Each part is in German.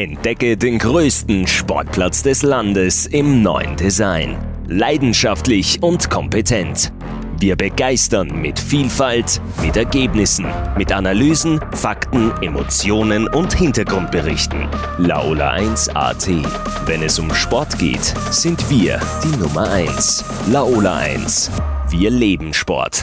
Entdecke den größten Sportplatz des Landes im neuen Design. Leidenschaftlich und kompetent. Wir begeistern mit Vielfalt, mit Ergebnissen, mit Analysen, Fakten, Emotionen und Hintergrundberichten. Laola 1 AT. Wenn es um Sport geht, sind wir die Nummer 1. Laola 1. Wir leben Sport.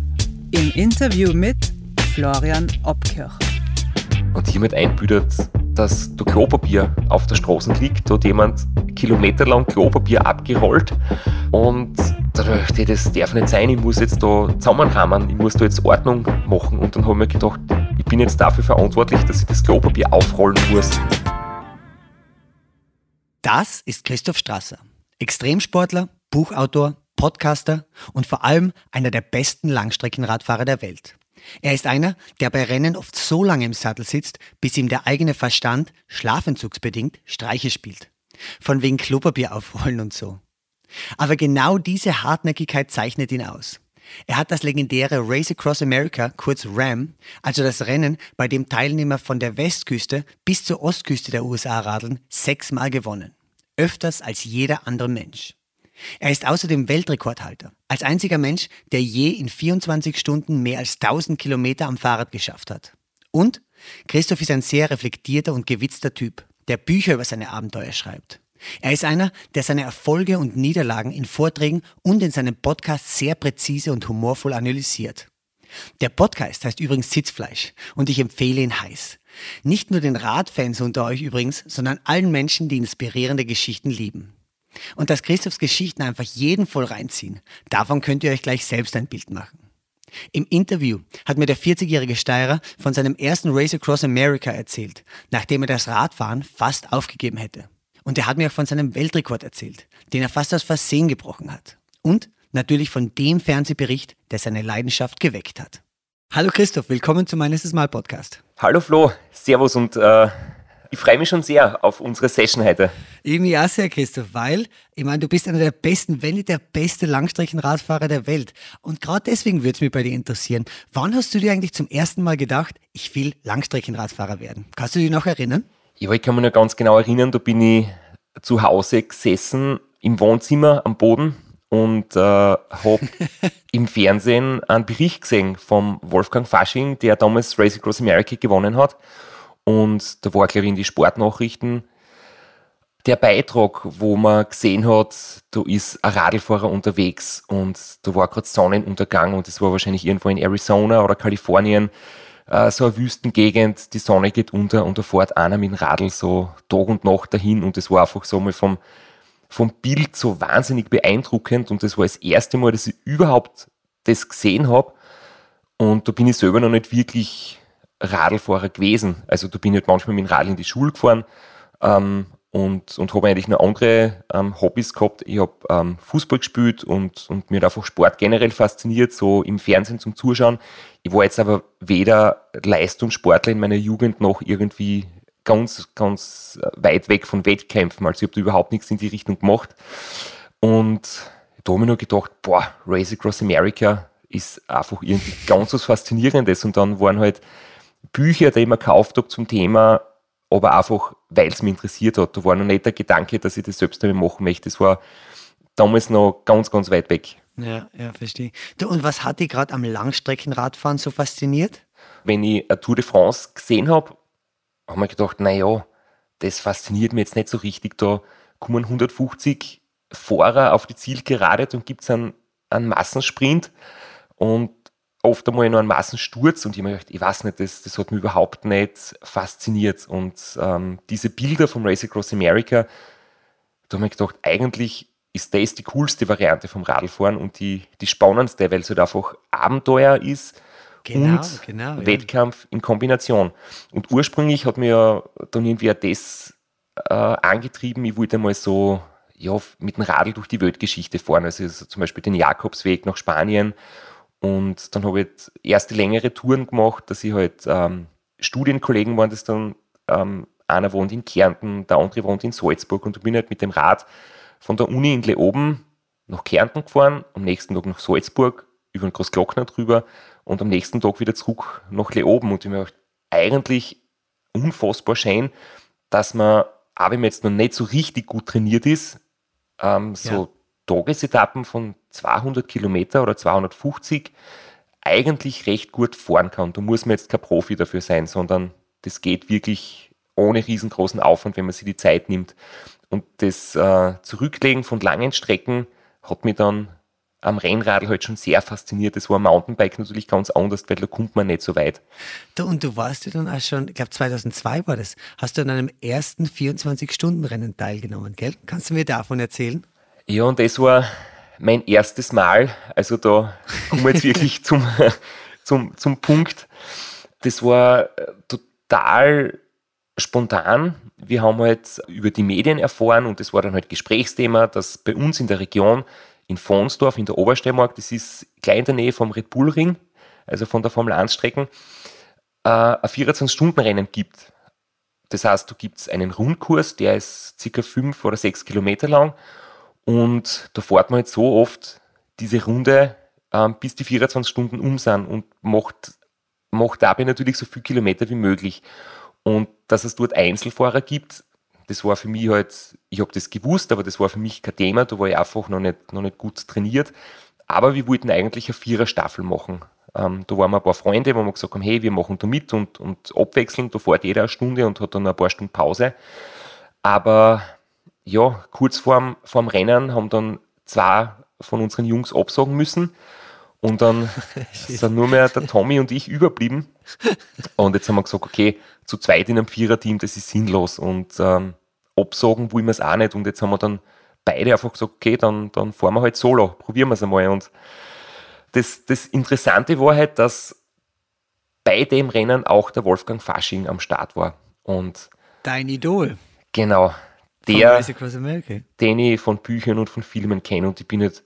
Im Interview mit Florian Obkircher. Und hiermit einbüdert, dass da Klopapier auf der Straße liegt. Da hat jemand kilometerlang Klopapier abgerollt. Und da dachte ich, das darf nicht sein, ich muss jetzt da zusammenrahmen, ich muss da jetzt Ordnung machen. Und dann habe ich mir gedacht, ich bin jetzt dafür verantwortlich, dass ich das Klopapier aufrollen muss. Das ist Christoph Strasser, Extremsportler, Buchautor, Podcaster und vor allem einer der besten Langstreckenradfahrer der Welt. Er ist einer, der bei Rennen oft so lange im Sattel sitzt, bis ihm der eigene Verstand, schlafentzugsbedingt, Streiche spielt. Von wegen Klopapier aufrollen und so. Aber genau diese Hartnäckigkeit zeichnet ihn aus. Er hat das legendäre Race Across America, kurz RAM, also das Rennen, bei dem Teilnehmer von der Westküste bis zur Ostküste der USA radeln, sechsmal gewonnen. Öfters als jeder andere Mensch. Er ist außerdem Weltrekordhalter, als einziger Mensch, der je in 24 Stunden mehr als 1000 Kilometer am Fahrrad geschafft hat. Und Christoph ist ein sehr reflektierter und gewitzter Typ, der Bücher über seine Abenteuer schreibt. Er ist einer, der seine Erfolge und Niederlagen in Vorträgen und in seinem Podcast sehr präzise und humorvoll analysiert. Der Podcast heißt übrigens Sitzfleisch und ich empfehle ihn heiß. Nicht nur den Radfans unter euch übrigens, sondern allen Menschen, die inspirierende Geschichten lieben. Und dass Christophs Geschichten einfach jeden voll reinziehen, davon könnt ihr euch gleich selbst ein Bild machen. Im Interview hat mir der 40-jährige Steirer von seinem ersten Race Across America erzählt, nachdem er das Radfahren fast aufgegeben hätte. Und er hat mir auch von seinem Weltrekord erzählt, den er fast aus Versehen gebrochen hat. Und natürlich von dem Fernsehbericht, der seine Leidenschaft geweckt hat. Hallo Christoph, willkommen zu meinem Mal Podcast. Hallo Flo, Servus und äh, ich freue mich schon sehr auf unsere Session heute. Ich mich auch sehr, Christoph, weil ich meine, du bist einer der besten, wenn nicht der beste Langstreckenradfahrer der Welt. Und gerade deswegen würde es mich bei dir interessieren. Wann hast du dir eigentlich zum ersten Mal gedacht, ich will Langstreckenradfahrer werden? Kannst du dich noch erinnern? Ja, ich kann mich noch ganz genau erinnern, da bin ich zu Hause gesessen im Wohnzimmer am Boden und äh, habe im Fernsehen einen Bericht gesehen vom Wolfgang Fasching, der damals Race Across America gewonnen hat. Und da war, glaube ich, in die Sportnachrichten. Der Beitrag, wo man gesehen hat, da ist ein Radlfahrer unterwegs und da war gerade Sonnenuntergang und es war wahrscheinlich irgendwo in Arizona oder Kalifornien, äh, so eine Wüstengegend, die Sonne geht unter und da fährt einer mit dem Radl so Tag und Nacht dahin und das war einfach so mal vom, vom Bild so wahnsinnig beeindruckend und das war das erste Mal, dass ich überhaupt das gesehen habe und da bin ich selber noch nicht wirklich Radlfahrer gewesen. Also da bin ich halt manchmal mit dem Radl in die Schule gefahren ähm, und, und habe eigentlich noch andere ähm, Hobbys gehabt. Ich habe ähm, Fußball gespielt und, und mir hat einfach Sport generell fasziniert, so im Fernsehen zum Zuschauen. Ich war jetzt aber weder Leistungssportler in meiner Jugend noch irgendwie ganz, ganz weit weg von Wettkämpfen. Also ich habe da überhaupt nichts in die Richtung gemacht. Und da habe ich noch gedacht, boah, Race Across America ist einfach irgendwie ganz was Faszinierendes. Und dann waren halt Bücher, die ich mir gekauft habe zum Thema, aber einfach, weil es mich interessiert hat. Da war noch nicht der Gedanke, dass ich das selbst damit machen möchte. Das war damals noch ganz, ganz weit weg. Ja, ja, verstehe. Du, und was hat dich gerade am Langstreckenradfahren so fasziniert? Wenn ich eine Tour de France gesehen habe, habe ich mir gedacht, naja, das fasziniert mich jetzt nicht so richtig. Da kommen 150 Fahrer auf die Zielgerade und gibt es einen, einen Massensprint. Und oft einmal noch einen Massensturz und ich habe mir gedacht, ich weiß nicht, das, das hat mich überhaupt nicht fasziniert. Und ähm, diese Bilder vom Race Across America, da habe ich gedacht, eigentlich ist das die coolste Variante vom Radlfahren und die, die spannendste, weil es halt einfach Abenteuer ist genau, und genau, Wettkampf ja. in Kombination. Und ursprünglich hat mir dann irgendwie das äh, angetrieben, ich wollte mal so ja, mit dem Radl durch die Weltgeschichte fahren. Also, also zum Beispiel den Jakobsweg nach Spanien. Und dann habe ich erste längere Touren gemacht, dass ich halt ähm, Studienkollegen waren das dann, ähm, einer wohnt in Kärnten, der andere wohnt in Salzburg und ich bin halt mit dem Rad von der Uni in Leoben nach Kärnten gefahren, am nächsten Tag nach Salzburg, über den Großglockner drüber und am nächsten Tag wieder zurück nach Leoben und ich mir eigentlich unfassbar schön, dass man, auch wenn man jetzt noch nicht so richtig gut trainiert ist, ähm, so ja. Tagesetappen von 200 Kilometer oder 250 eigentlich recht gut fahren kann. Da muss man jetzt kein Profi dafür sein, sondern das geht wirklich ohne riesengroßen Aufwand, wenn man sich die Zeit nimmt. Und das äh, Zurücklegen von langen Strecken hat mich dann am Rennradl halt schon sehr fasziniert. Das war am Mountainbike natürlich ganz anders, weil da kommt man nicht so weit. Du, und du warst ja dann auch schon, ich glaube 2002 war das, hast du an einem ersten 24-Stunden-Rennen teilgenommen, gell? Kannst du mir davon erzählen? Ja, und das war mein erstes Mal. Also da kommen wir jetzt wirklich zum, zum, zum Punkt. Das war äh, total spontan. Wir haben halt über die Medien erfahren und das war dann halt Gesprächsthema, dass bei uns in der Region in Fonsdorf in der Obersteiermark, das ist gleich in der Nähe vom Red Bull Ring, also von der Formel 1 Strecken, äh, ein 24-Stunden-Rennen gibt. Das heißt, du gibst einen Rundkurs, der ist circa fünf oder sechs Kilometer lang und da fährt man halt so oft diese Runde, ähm, bis die 24 Stunden um sind und macht, macht dabei natürlich so viel Kilometer wie möglich. Und dass es dort Einzelfahrer gibt, das war für mich halt, ich habe das gewusst, aber das war für mich kein Thema, da war ich einfach noch nicht, noch nicht gut trainiert. Aber wir wollten eigentlich eine Vierer-Staffel machen. Ähm, da waren wir ein paar Freunde, wo wir gesagt haben, hey, wir machen da mit und, und abwechselnd, da fährt jeder eine Stunde und hat dann ein paar Stunden Pause. Aber ja, kurz vorm, vorm Rennen haben dann zwei von unseren Jungs absagen müssen. Und dann sind nur mehr der Tommy und ich überblieben. Und jetzt haben wir gesagt, okay, zu zweit in einem Viererteam, das ist sinnlos. Und ähm, absagen wollen wir es auch nicht. Und jetzt haben wir dann beide einfach gesagt, okay, dann, dann fahren wir halt solo, probieren wir es einmal. Und das, das Interessante war halt, dass bei dem Rennen auch der Wolfgang Fasching am Start war. Und Dein Idol. Genau der, den ich von Büchern und von Filmen kenne. Und ich bin jetzt,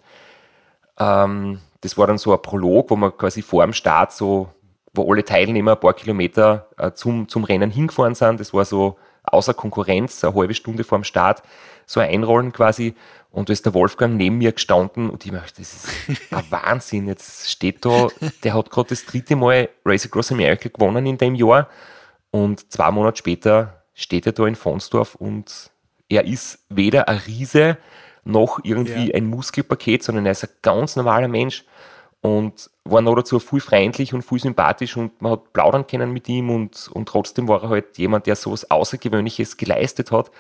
ähm, das war dann so ein Prolog, wo man quasi vor dem Start so, wo alle Teilnehmer ein paar Kilometer äh, zum, zum Rennen hingefahren sind. Das war so außer Konkurrenz, eine halbe Stunde vor dem Start, so ein Einrollen quasi. Und da ist der Wolfgang neben mir gestanden und ich dachte, das ist ein Wahnsinn. Jetzt steht da, der hat gerade das dritte Mal Race Across America gewonnen in dem Jahr. Und zwei Monate später steht er da in Fonsdorf und er ist weder ein Riese noch irgendwie ja. ein Muskelpaket, sondern er ist ein ganz normaler Mensch und war noch dazu viel freundlich und viel sympathisch und man hat plaudern können mit ihm und, und trotzdem war er halt jemand, der so was Außergewöhnliches geleistet hat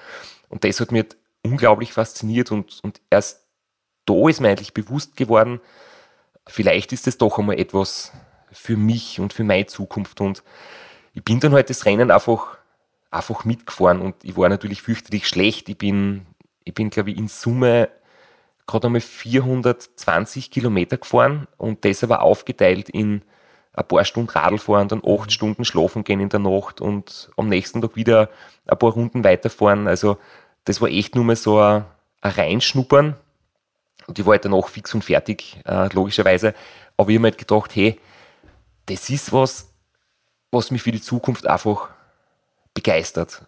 und das hat mich unglaublich fasziniert und, und erst da ist mir eigentlich bewusst geworden, vielleicht ist es doch einmal etwas für mich und für meine Zukunft und ich bin dann halt das Rennen einfach einfach mitgefahren und ich war natürlich fürchterlich schlecht. Ich bin, ich bin glaube ich, in Summe gerade einmal 420 Kilometer gefahren und das aber aufgeteilt in ein paar Stunden Radl fahren, dann acht Stunden schlafen gehen in der Nacht und am nächsten Tag wieder ein paar Runden weiterfahren. Also das war echt nur mal so ein, ein Reinschnuppern und ich war halt danach fix und fertig, äh, logischerweise. Aber ich habe mir halt gedacht, hey, das ist was, was mich für die Zukunft einfach begeistert.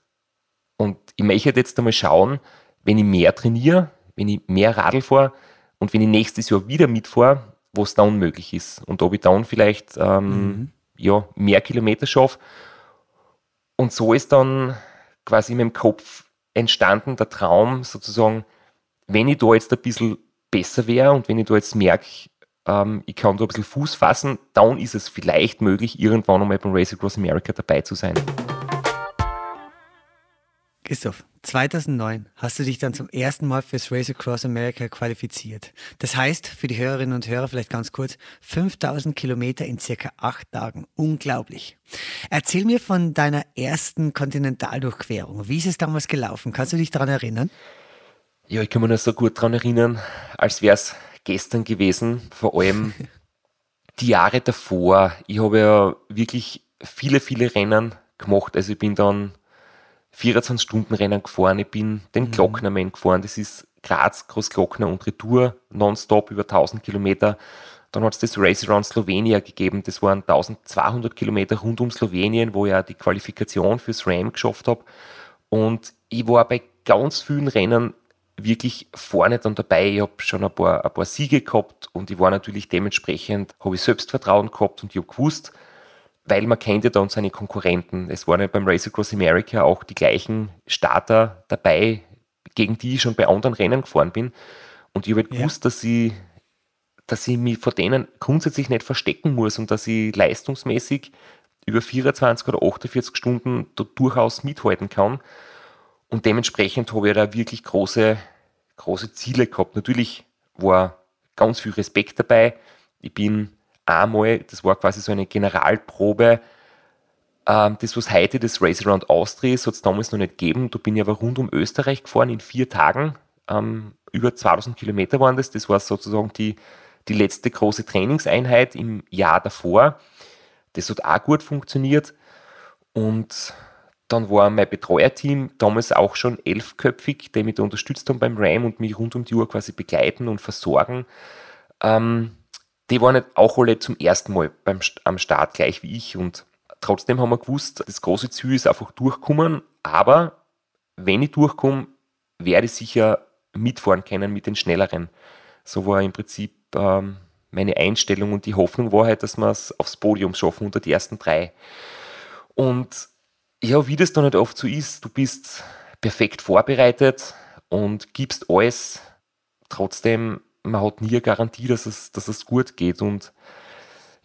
Und ich möchte jetzt einmal schauen, wenn ich mehr trainiere, wenn ich mehr Radl fahre und wenn ich nächstes Jahr wieder mitfahre, was dann möglich ist. Und ob ich dann vielleicht ähm, mhm. ja, mehr Kilometer schaffe. Und so ist dann quasi in meinem Kopf entstanden der Traum, sozusagen, wenn ich da jetzt ein bisschen besser wäre und wenn ich da jetzt merke, ähm, ich kann da ein bisschen Fuß fassen, dann ist es vielleicht möglich, irgendwann einmal beim Race Across America dabei zu sein. Christoph, 2009 hast du dich dann zum ersten Mal fürs Race Across America qualifiziert. Das heißt, für die Hörerinnen und Hörer vielleicht ganz kurz, 5000 Kilometer in circa acht Tagen. Unglaublich. Erzähl mir von deiner ersten Kontinentaldurchquerung. Wie ist es damals gelaufen? Kannst du dich daran erinnern? Ja, ich kann mich noch so gut daran erinnern, als wäre es gestern gewesen. Vor allem, die Jahre davor, ich habe ja wirklich viele, viele Rennen gemacht. Also ich bin dann 24-Stunden-Rennen gefahren, ich bin den mhm. Glocknerman gefahren, das ist Graz, Großglockner und Retour, nonstop über 1000 Kilometer. Dann hat es das Race Around Slovenia gegeben, das waren 1200 Kilometer rund um Slowenien, wo ich ja die Qualifikation fürs RAM geschafft habe. Und ich war bei ganz vielen Rennen wirklich vorne dann dabei. Ich habe schon ein paar, ein paar Siege gehabt und ich war natürlich dementsprechend, habe ich Selbstvertrauen gehabt und ich habe gewusst, weil man kennt ja dann seine Konkurrenten. Es waren ja beim Race Across America auch die gleichen Starter dabei, gegen die ich schon bei anderen Rennen gefahren bin. Und ich habe halt ja. gewusst, dass ich, dass ich mich vor denen grundsätzlich nicht verstecken muss und dass ich leistungsmäßig über 24 oder 48 Stunden da durchaus mithalten kann. Und dementsprechend habe ich da wirklich große, große Ziele gehabt. Natürlich war ganz viel Respekt dabei. Ich bin einmal, das war quasi so eine Generalprobe, ähm, das, was heute das Race Around Austria ist, hat es damals noch nicht gegeben. Da bin ich aber rund um Österreich gefahren in vier Tagen. Ähm, über 2000 Kilometer waren das. Das war sozusagen die, die letzte große Trainingseinheit im Jahr davor. Das hat auch gut funktioniert. Und dann war mein Betreuerteam damals auch schon elfköpfig, die mich da unterstützt haben beim RAM und mich rund um die Uhr quasi begleiten und versorgen. Ähm, die waren nicht auch alle zum ersten Mal beim, am Start gleich wie ich und trotzdem haben wir gewusst, das große Ziel ist einfach durchkommen, aber wenn ich durchkomme, werde ich sicher mitfahren können mit den Schnelleren. So war im Prinzip ähm, meine Einstellung und die Hoffnung war halt, dass wir es aufs Podium schaffen unter die ersten drei. Und ja, wie das dann halt oft so ist, du bist perfekt vorbereitet und gibst alles. Trotzdem, man hat nie eine Garantie, dass es, dass es gut geht. Und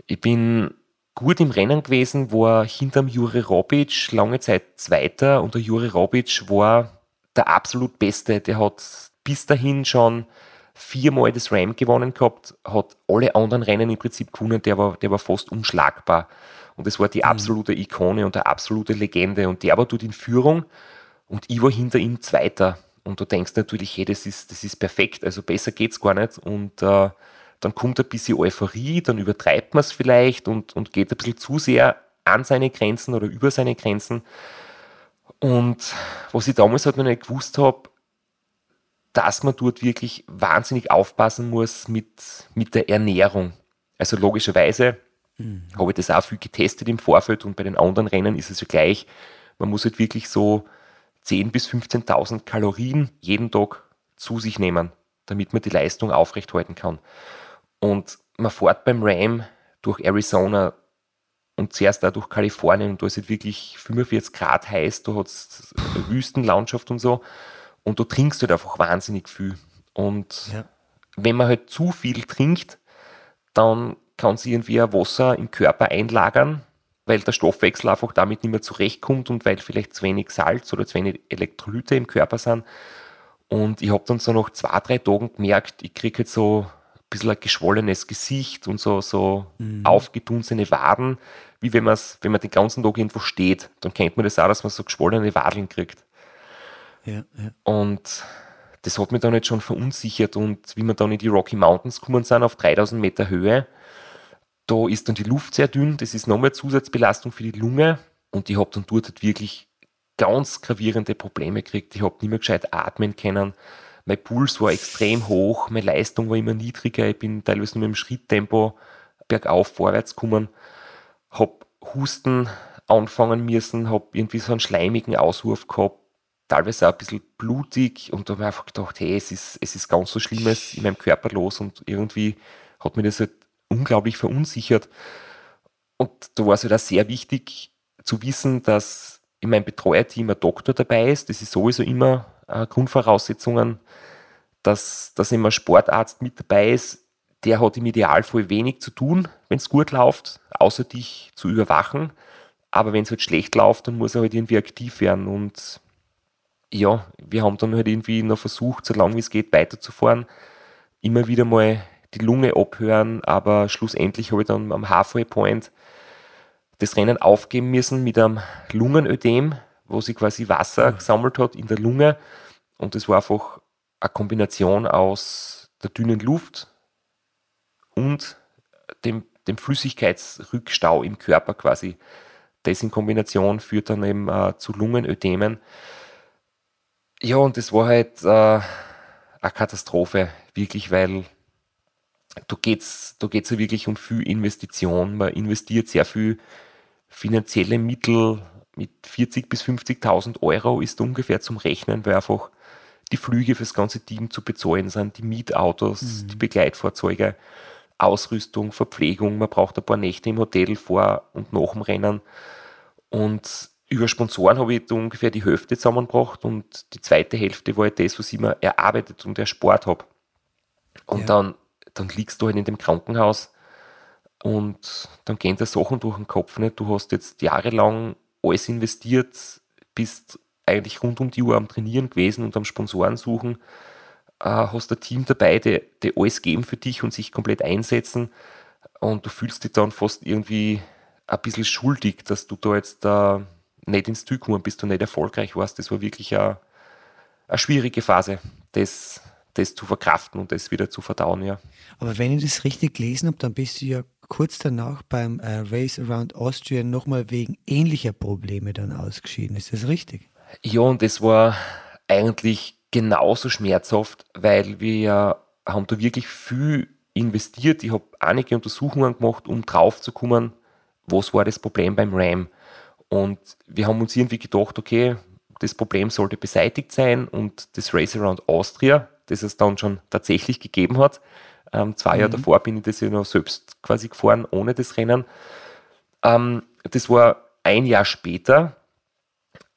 ich bin gut im Rennen gewesen, war hinterm Jure Robic lange Zeit Zweiter und der Jure Robic war der absolut Beste. Der hat bis dahin schon viermal das Ram gewonnen gehabt, hat alle anderen Rennen im Prinzip gewonnen, der war, der war fast unschlagbar. Und es war die mhm. absolute Ikone und eine absolute Legende. Und der war dort in Führung und ich war hinter ihm Zweiter. Und du denkst natürlich, hey, das ist, das ist perfekt, also besser geht's gar nicht. Und äh, dann kommt ein bisschen Euphorie, dann übertreibt man es vielleicht und, und geht ein bisschen zu sehr an seine Grenzen oder über seine Grenzen. Und was ich damals halt noch nicht gewusst habe, dass man dort wirklich wahnsinnig aufpassen muss mit, mit der Ernährung. Also logischerweise Mhm. Habe ich das auch viel getestet im Vorfeld und bei den anderen Rennen ist es ja gleich. Man muss halt wirklich so 10.000 bis 15.000 Kalorien jeden Tag zu sich nehmen, damit man die Leistung aufrechthalten kann. Und man fährt beim Ram durch Arizona und zuerst auch durch Kalifornien und da ist es wirklich 45 Grad heiß, da hat es Wüstenlandschaft und so und du trinkst halt einfach wahnsinnig viel. Und ja. wenn man halt zu viel trinkt, dann kann sie irgendwie ein Wasser im Körper einlagern, weil der Stoffwechsel einfach damit nicht mehr zurechtkommt und weil vielleicht zu wenig Salz oder zu wenig Elektrolyte im Körper sind. Und ich habe dann so nach zwei, drei Tagen gemerkt, ich kriege jetzt so ein bisschen ein geschwollenes Gesicht und so, so mhm. aufgedunsene Waden, wie wenn, wenn man den ganzen Tag irgendwo steht. Dann kennt man das auch, dass man so geschwollene Wadeln kriegt. Ja, ja. Und das hat mich dann jetzt schon verunsichert. Und wie wir dann in die Rocky Mountains gekommen sind, auf 3000 Meter Höhe, da ist dann die Luft sehr dünn, das ist nochmal Zusatzbelastung für die Lunge und ich habe dann dort halt wirklich ganz gravierende Probleme gekriegt. Ich habe nicht mehr gescheit atmen können. Mein Puls war extrem hoch, meine Leistung war immer niedriger. Ich bin teilweise nur dem Schritttempo bergauf vorwärts gekommen, habe Husten anfangen müssen, habe irgendwie so einen schleimigen Auswurf gehabt, teilweise auch ein bisschen blutig und da habe ich einfach gedacht, hey, es ist, es ist ganz so Schlimmes in meinem Körper los und irgendwie hat mir das halt unglaublich verunsichert. Und da war es halt auch sehr wichtig zu wissen, dass in meinem Betreuerteam ein Doktor dabei ist. Das ist sowieso immer äh, Grundvoraussetzungen, dass, dass immer ein Sportarzt mit dabei ist. Der hat im Idealfall wenig zu tun, wenn es gut läuft, außer dich zu überwachen. Aber wenn es halt schlecht läuft, dann muss er halt irgendwie aktiv werden. Und ja, wir haben dann halt irgendwie noch versucht, so lange wie es geht, weiterzufahren. Immer wieder mal die Lunge abhören, aber schlussendlich habe ich dann am Halfway Point das Rennen aufgeben müssen mit einem Lungenödem, wo sich quasi Wasser mhm. gesammelt hat in der Lunge und das war einfach eine Kombination aus der dünnen Luft und dem dem Flüssigkeitsrückstau im Körper quasi. Das in Kombination führt dann eben äh, zu Lungenödemen. Ja, und das war halt äh, eine Katastrophe, wirklich, weil da geht es da geht's ja wirklich um viel Investition. Man investiert sehr viel finanzielle Mittel mit 40.000 bis 50.000 Euro ist ungefähr zum Rechnen, weil einfach die Flüge fürs ganze Team zu bezahlen sind, die Mietautos, mhm. die Begleitfahrzeuge, Ausrüstung, Verpflegung. Man braucht ein paar Nächte im Hotel vor und nach dem Rennen. Und über Sponsoren habe ich da ungefähr die Hälfte zusammengebracht und die zweite Hälfte war halt das, was ich mir erarbeitet und erspart habe. Und ja. dann, dann liegst du halt in dem Krankenhaus und dann gehen da Sachen durch den Kopf. Nicht? Du hast jetzt jahrelang alles investiert, bist eigentlich rund um die Uhr am Trainieren gewesen und am Sponsoren suchen, äh, hast ein Team dabei, die, die alles geben für dich und sich komplett einsetzen und du fühlst dich dann fast irgendwie ein bisschen schuldig, dass du da jetzt äh, nicht ins Ziel gekommen bist und nicht erfolgreich warst. Das war wirklich eine, eine schwierige Phase, das, das zu verkraften und das wieder zu verdauen. Ja. Aber wenn ich das richtig gelesen habe, dann bist du ja kurz danach beim äh, Race Around Austria nochmal wegen ähnlicher Probleme dann ausgeschieden. Ist das richtig? Ja, und das war eigentlich genauso schmerzhaft, weil wir haben da wirklich viel investiert. Ich habe einige Untersuchungen gemacht, um drauf zu kommen, was war das Problem beim RAM. Und wir haben uns irgendwie gedacht, okay, das Problem sollte beseitigt sein und das Race Around Austria, das es dann schon tatsächlich gegeben hat, ähm, zwei mhm. Jahre davor bin ich das ja noch selbst quasi gefahren, ohne das Rennen. Ähm, das war ein Jahr später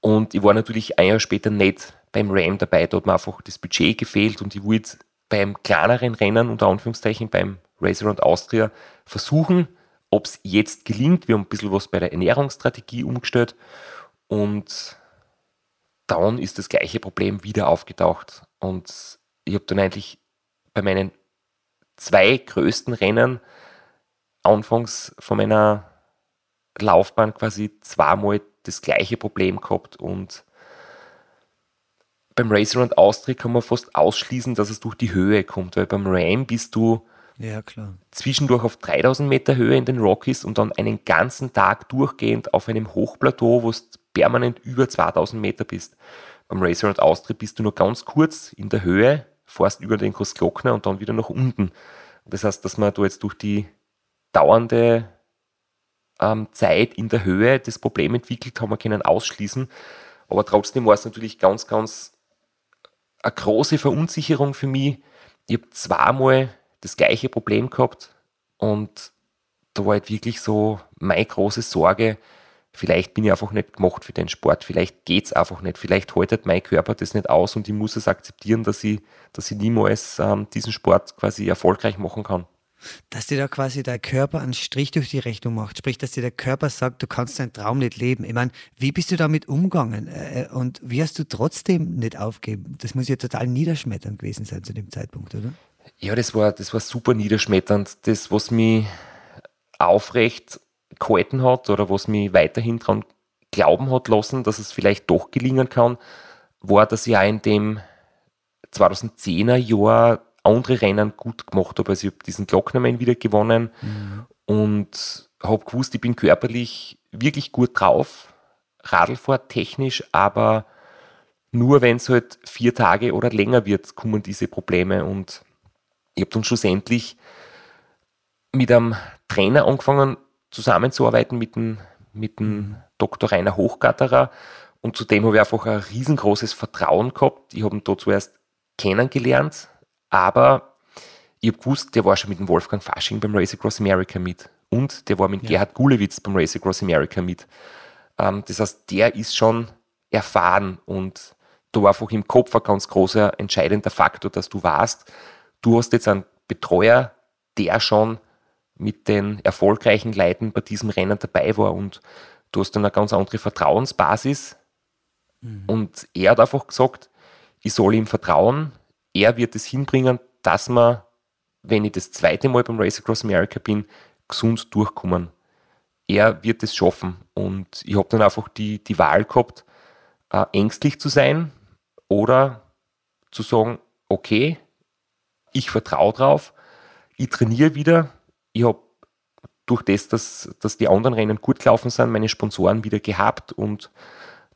und ich war natürlich ein Jahr später nicht beim Ram dabei. Da hat mir einfach das Budget gefehlt und ich wollte beim kleineren Rennen, unter Anführungszeichen, beim Race Around Austria versuchen, ob es jetzt gelingt. Wir haben ein bisschen was bei der Ernährungsstrategie umgestellt und dann ist das gleiche Problem wieder aufgetaucht. Und ich habe dann eigentlich bei meinen zwei größten Rennen anfangs von meiner Laufbahn quasi zweimal das gleiche Problem gehabt und beim Racer und Austria kann man fast ausschließen, dass es durch die Höhe kommt, weil beim Ram bist du ja, zwischendurch auf 3000 Meter Höhe in den Rockies und dann einen ganzen Tag durchgehend auf einem Hochplateau, wo du permanent über 2000 Meter bist. Beim Racer und Austria bist du nur ganz kurz in der Höhe fährst über den Großglockner und dann wieder nach unten. Das heißt, dass man da jetzt durch die dauernde ähm, Zeit in der Höhe das Problem entwickelt haben wir können ausschließen. Aber trotzdem war es natürlich ganz, ganz eine große Verunsicherung für mich. Ich habe zweimal das gleiche Problem gehabt und da war halt wirklich so meine große Sorge, vielleicht bin ich einfach nicht gemacht für den Sport, vielleicht geht es einfach nicht, vielleicht haltet mein Körper das nicht aus und ich muss es akzeptieren, dass ich, dass ich niemals ähm, diesen Sport quasi erfolgreich machen kann. Dass dir da quasi der Körper einen Strich durch die Rechnung macht, sprich, dass dir der Körper sagt, du kannst deinen Traum nicht leben. Ich meine, wie bist du damit umgegangen äh, äh, und wie hast du trotzdem nicht aufgeben? Das muss ja total niederschmetternd gewesen sein zu dem Zeitpunkt, oder? Ja, das war, das war super niederschmetternd. Das, was mich aufrecht gehalten hat oder was mich weiterhin daran glauben hat lassen, dass es vielleicht doch gelingen kann, war, dass ich auch in dem 2010er Jahr andere Rennen gut gemacht habe. Also ich habe diesen Glocknermann wieder gewonnen mhm. und habe gewusst, ich bin körperlich wirklich gut drauf, Radlfahrt technisch, aber nur wenn es halt vier Tage oder länger wird, kommen diese Probleme und ich habe dann schlussendlich mit einem Trainer angefangen, zusammenzuarbeiten mit dem, mit dem Dr. Rainer Hochgatterer. Und zudem habe ich einfach ein riesengroßes Vertrauen gehabt. Ich habe ihn da zuerst kennengelernt, aber ich habe gewusst, der war schon mit dem Wolfgang Fasching beim Race Across America mit. Und der war mit ja. Gerhard Gulewitz beim Race Across America mit. Ähm, das heißt, der ist schon erfahren und da war einfach im Kopf ein ganz großer entscheidender Faktor, dass du warst, du hast jetzt einen Betreuer, der schon mit den erfolgreichen Leuten bei diesem Rennen dabei war und du hast dann eine ganz andere Vertrauensbasis. Mhm. Und er hat einfach gesagt, ich soll ihm vertrauen, er wird es hinbringen, dass man, wenn ich das zweite Mal beim Race Across America bin, gesund durchkommen. Er wird es schaffen. Und ich habe dann einfach die, die Wahl gehabt, äh, ängstlich zu sein oder zu sagen, okay, ich vertraue drauf, ich trainiere wieder, ich habe durch das, dass, dass die anderen Rennen gut gelaufen sind, meine Sponsoren wieder gehabt und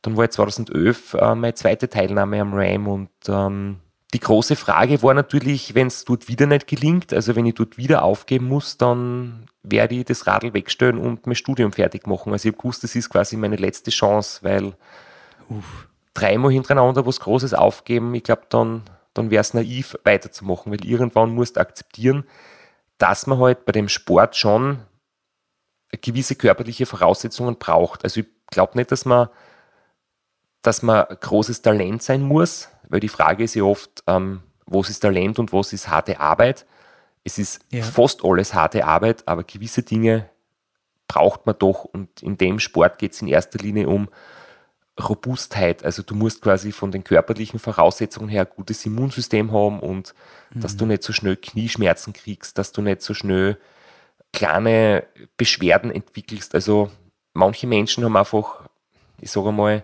dann war ich 2011 äh, meine zweite Teilnahme am Ram und ähm, die große Frage war natürlich, wenn es dort wieder nicht gelingt, also wenn ich dort wieder aufgeben muss, dann werde ich das Radl wegstellen und mein Studium fertig machen. Also ich habe gewusst, das ist quasi meine letzte Chance, weil Uff. dreimal hintereinander was Großes aufgeben, ich glaube, dann, dann wäre es naiv weiterzumachen, weil irgendwann musst du akzeptieren, dass man halt bei dem Sport schon gewisse körperliche Voraussetzungen braucht. Also ich glaube nicht, dass man, dass man großes Talent sein muss, weil die Frage ist ja oft, ähm, was ist Talent und was ist harte Arbeit. Es ist ja. fast alles harte Arbeit, aber gewisse Dinge braucht man doch und in dem Sport geht es in erster Linie um Robustheit. Also du musst quasi von den körperlichen Voraussetzungen her ein gutes Immunsystem haben und mhm. dass du nicht so schnell Knieschmerzen kriegst, dass du nicht so schnell kleine Beschwerden entwickelst. Also manche Menschen haben einfach, ich sage mal,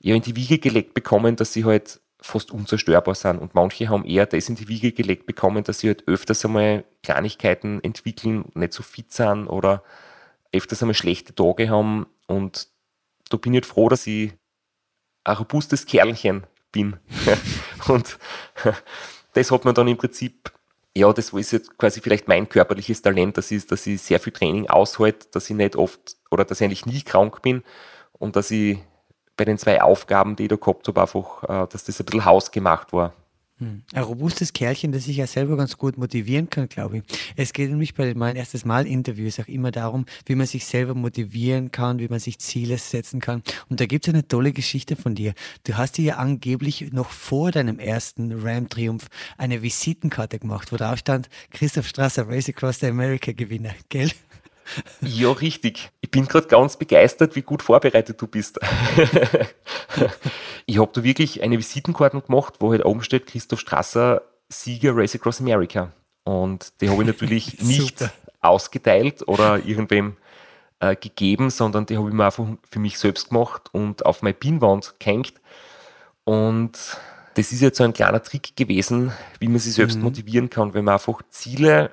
ja in die Wiege gelegt bekommen, dass sie halt fast unzerstörbar sind. Und manche haben eher das in die Wiege gelegt bekommen, dass sie halt öfters einmal Kleinigkeiten entwickeln, nicht so fit sind oder öfters einmal schlechte Tage haben. Und da bin ich halt froh, dass ich ein robustes Kerlchen bin. und das hat man dann im Prinzip, ja, das ist jetzt quasi vielleicht mein körperliches Talent, das ist, dass ich sehr viel Training aushalte, dass ich nicht oft oder dass ich eigentlich nie krank bin und dass ich bei den zwei Aufgaben, die ich da gehabt habe, einfach, äh, dass das ein bisschen hausgemacht war. Hm. Ein robustes Kerlchen, das sich ja selber ganz gut motivieren kann, glaube ich. Es geht nämlich bei meinen erstes Mal Interviews auch immer darum, wie man sich selber motivieren kann, wie man sich Ziele setzen kann. Und da gibt es eine tolle Geschichte von dir. Du hast dir ja angeblich noch vor deinem ersten Ram-Triumph eine Visitenkarte gemacht, wo drauf stand Christoph Strasser, Race Across the America Gewinner, gell? Ja, richtig. Ich bin gerade ganz begeistert, wie gut vorbereitet du bist. ich habe da wirklich eine Visitenkarte gemacht, wo halt oben steht Christoph Strasser, Sieger Race Across America. Und die habe ich natürlich nicht ausgeteilt oder irgendwem äh, gegeben, sondern die habe ich mir einfach für mich selbst gemacht und auf meine Pinwand gehängt. Und das ist jetzt so ein kleiner Trick gewesen, wie man sich selbst mhm. motivieren kann, wenn man einfach Ziele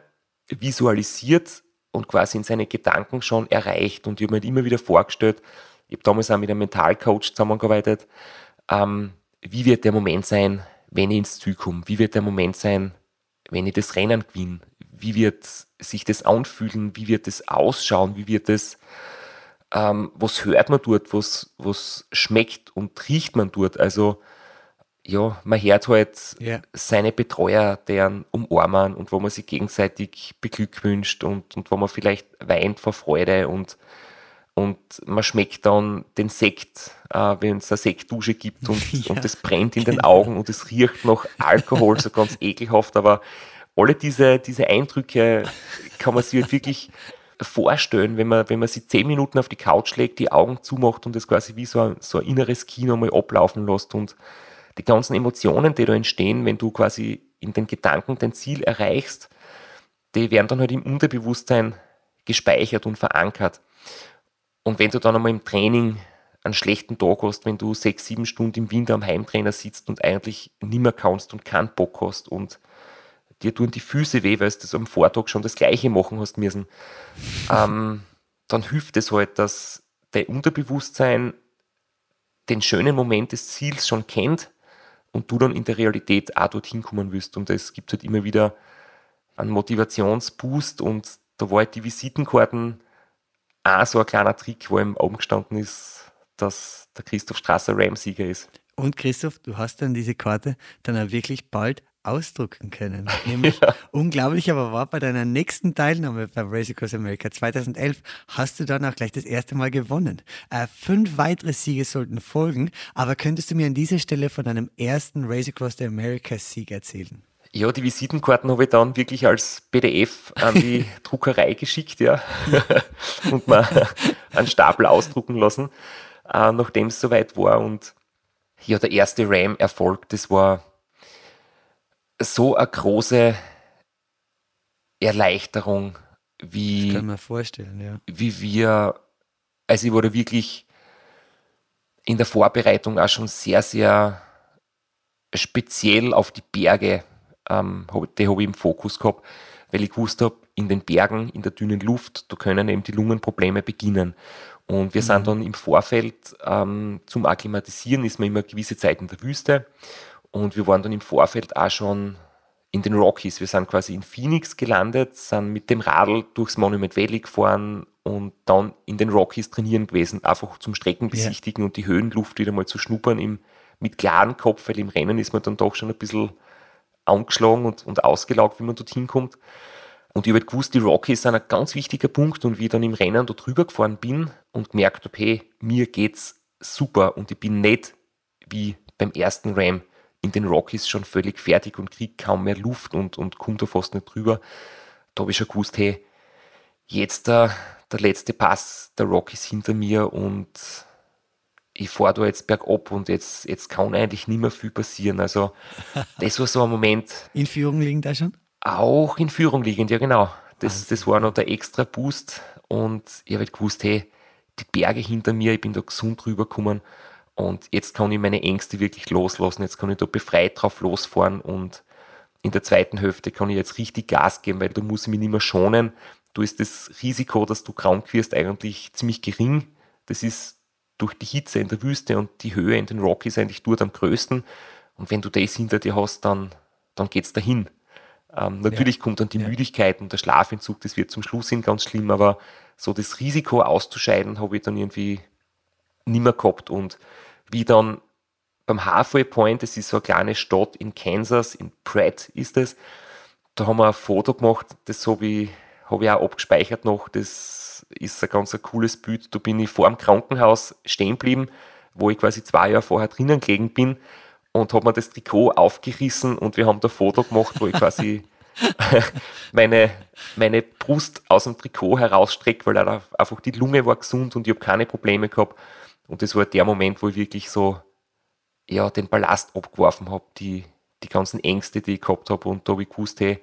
visualisiert und quasi in seine Gedanken schon erreicht. Und ich habe mir halt immer wieder vorgestellt, ich habe damals auch mit einem Mentalcoach zusammengearbeitet, ähm, wie wird der Moment sein, wenn ich ins Ziel komme? Wie wird der Moment sein, wenn ich das Rennen gewinne? Wie wird sich das anfühlen? Wie wird das ausschauen? Wie wird das, ähm, was hört man dort? Was, was schmeckt und riecht man dort? Also, ja, man hört halt yeah. seine Betreuer, deren umarmen und wo man sich gegenseitig beglückwünscht und, und wo man vielleicht weint vor Freude und, und man schmeckt dann den Sekt, äh, wenn es eine Sektdusche gibt und, ja, und das brennt in genau. den Augen und es riecht nach Alkohol, so ganz ekelhaft, aber alle diese, diese Eindrücke kann man sich halt wirklich vorstellen, wenn man, wenn man sich zehn Minuten auf die Couch legt, die Augen zumacht und das quasi wie so ein, so ein inneres Kino mal ablaufen lässt und die ganzen Emotionen, die da entstehen, wenn du quasi in den Gedanken dein Ziel erreichst, die werden dann halt im Unterbewusstsein gespeichert und verankert. Und wenn du dann einmal im Training einen schlechten Tag hast, wenn du sechs, sieben Stunden im Winter am Heimtrainer sitzt und eigentlich nimmer kannst und keinen Bock hast und dir tun die Füße weh, weil du am Vortag schon das Gleiche machen hast müssen, ähm, dann hilft es halt, dass dein Unterbewusstsein den schönen Moment des Ziels schon kennt und du dann in der Realität auch dorthin kommen wirst. Und es gibt halt immer wieder einen Motivationsboost und da war halt die Visitenkarten auch so ein kleiner Trick, wo ihm oben gestanden ist, dass der Christoph Strasser Ram-Sieger ist. Und Christoph, du hast dann diese Karte dann auch wirklich bald ausdrucken können. Nämlich ja. unglaublich, aber war bei deiner nächsten Teilnahme beim Race Across America 2011 hast du dann auch gleich das erste Mal gewonnen. Äh, fünf weitere Siege sollten folgen, aber könntest du mir an dieser Stelle von deinem ersten Race Across the America Sieg erzählen? Ja, die Visitenkarten habe ich dann wirklich als PDF an die Druckerei geschickt, ja, und mal einen Stapel ausdrucken lassen, äh, nachdem es soweit war. Und ja, der erste Ram-Erfolg, das war so eine große Erleichterung, wie, kann man vorstellen, ja. wie wir, also ich wurde wirklich in der Vorbereitung auch schon sehr, sehr speziell auf die Berge, ähm, die habe ich im Fokus gehabt, weil ich gewusst habe, in den Bergen, in der dünnen Luft, da können eben die Lungenprobleme beginnen. Und wir mhm. sind dann im Vorfeld ähm, zum Akklimatisieren, ist man immer eine gewisse Zeit in der Wüste. Und wir waren dann im Vorfeld auch schon in den Rockies. Wir sind quasi in Phoenix gelandet, sind mit dem Radl durchs Monument Valley gefahren und dann in den Rockies trainieren gewesen, einfach zum Strecken besichtigen yeah. und die Höhenluft wieder mal zu schnuppern im, mit klarem Kopf, weil im Rennen ist man dann doch schon ein bisschen angeschlagen und, und ausgelaugt, wie man dorthin kommt. Und ich habe halt gewusst, die Rockies sind ein ganz wichtiger Punkt. Und wie ich dann im Rennen da drüber gefahren bin und gemerkt habe, hey, mir geht's super und ich bin nicht wie beim ersten Ram in den Rockies schon völlig fertig und kriege kaum mehr Luft und, und komme da fast nicht drüber. Da habe ich schon gewusst, hey, jetzt der, der letzte Pass der Rockies hinter mir und ich fahre da jetzt bergab und jetzt, jetzt kann eigentlich nicht mehr viel passieren. Also, das war so ein Moment. In Führung liegen da schon? Auch in Führung liegend, ja genau. Das, das war noch der extra Boost und ich habe halt gewusst, hey, die Berge hinter mir, ich bin da gesund rübergekommen und jetzt kann ich meine Ängste wirklich loslassen, jetzt kann ich da befreit drauf losfahren und in der zweiten Hälfte kann ich jetzt richtig Gas geben, weil da muss ich mich nicht mehr schonen. Du ist das Risiko, dass du krank wirst, eigentlich ziemlich gering. Das ist durch die Hitze in der Wüste und die Höhe in den Rockies eigentlich dort am größten. Und wenn du das hinter dir hast, dann, dann es dahin. Ähm, natürlich ja. kommt dann die ja. Müdigkeit und der Schlafentzug, das wird zum Schluss hin ganz schlimm, aber so das Risiko auszuscheiden habe ich dann irgendwie nimmer gehabt. Und wie dann beim Halfway Point, das ist so eine kleine Stadt in Kansas, in Pratt ist es, da haben wir ein Foto gemacht, das habe ich, hab ich auch abgespeichert noch, das ist ein ganz ein cooles Bild. Da bin ich vor dem Krankenhaus stehen geblieben, wo ich quasi zwei Jahre vorher drinnen gelegen bin und habe mir das Trikot aufgerissen und wir haben da ein Foto gemacht, wo ich quasi meine, meine Brust aus dem Trikot herausstrecke, weil einfach die Lunge war gesund und ich habe keine Probleme gehabt. Und das war der Moment, wo ich wirklich so ja, den Ballast abgeworfen habe, die, die ganzen Ängste, die ich gehabt habe. Und da habe ich gewusst, hey,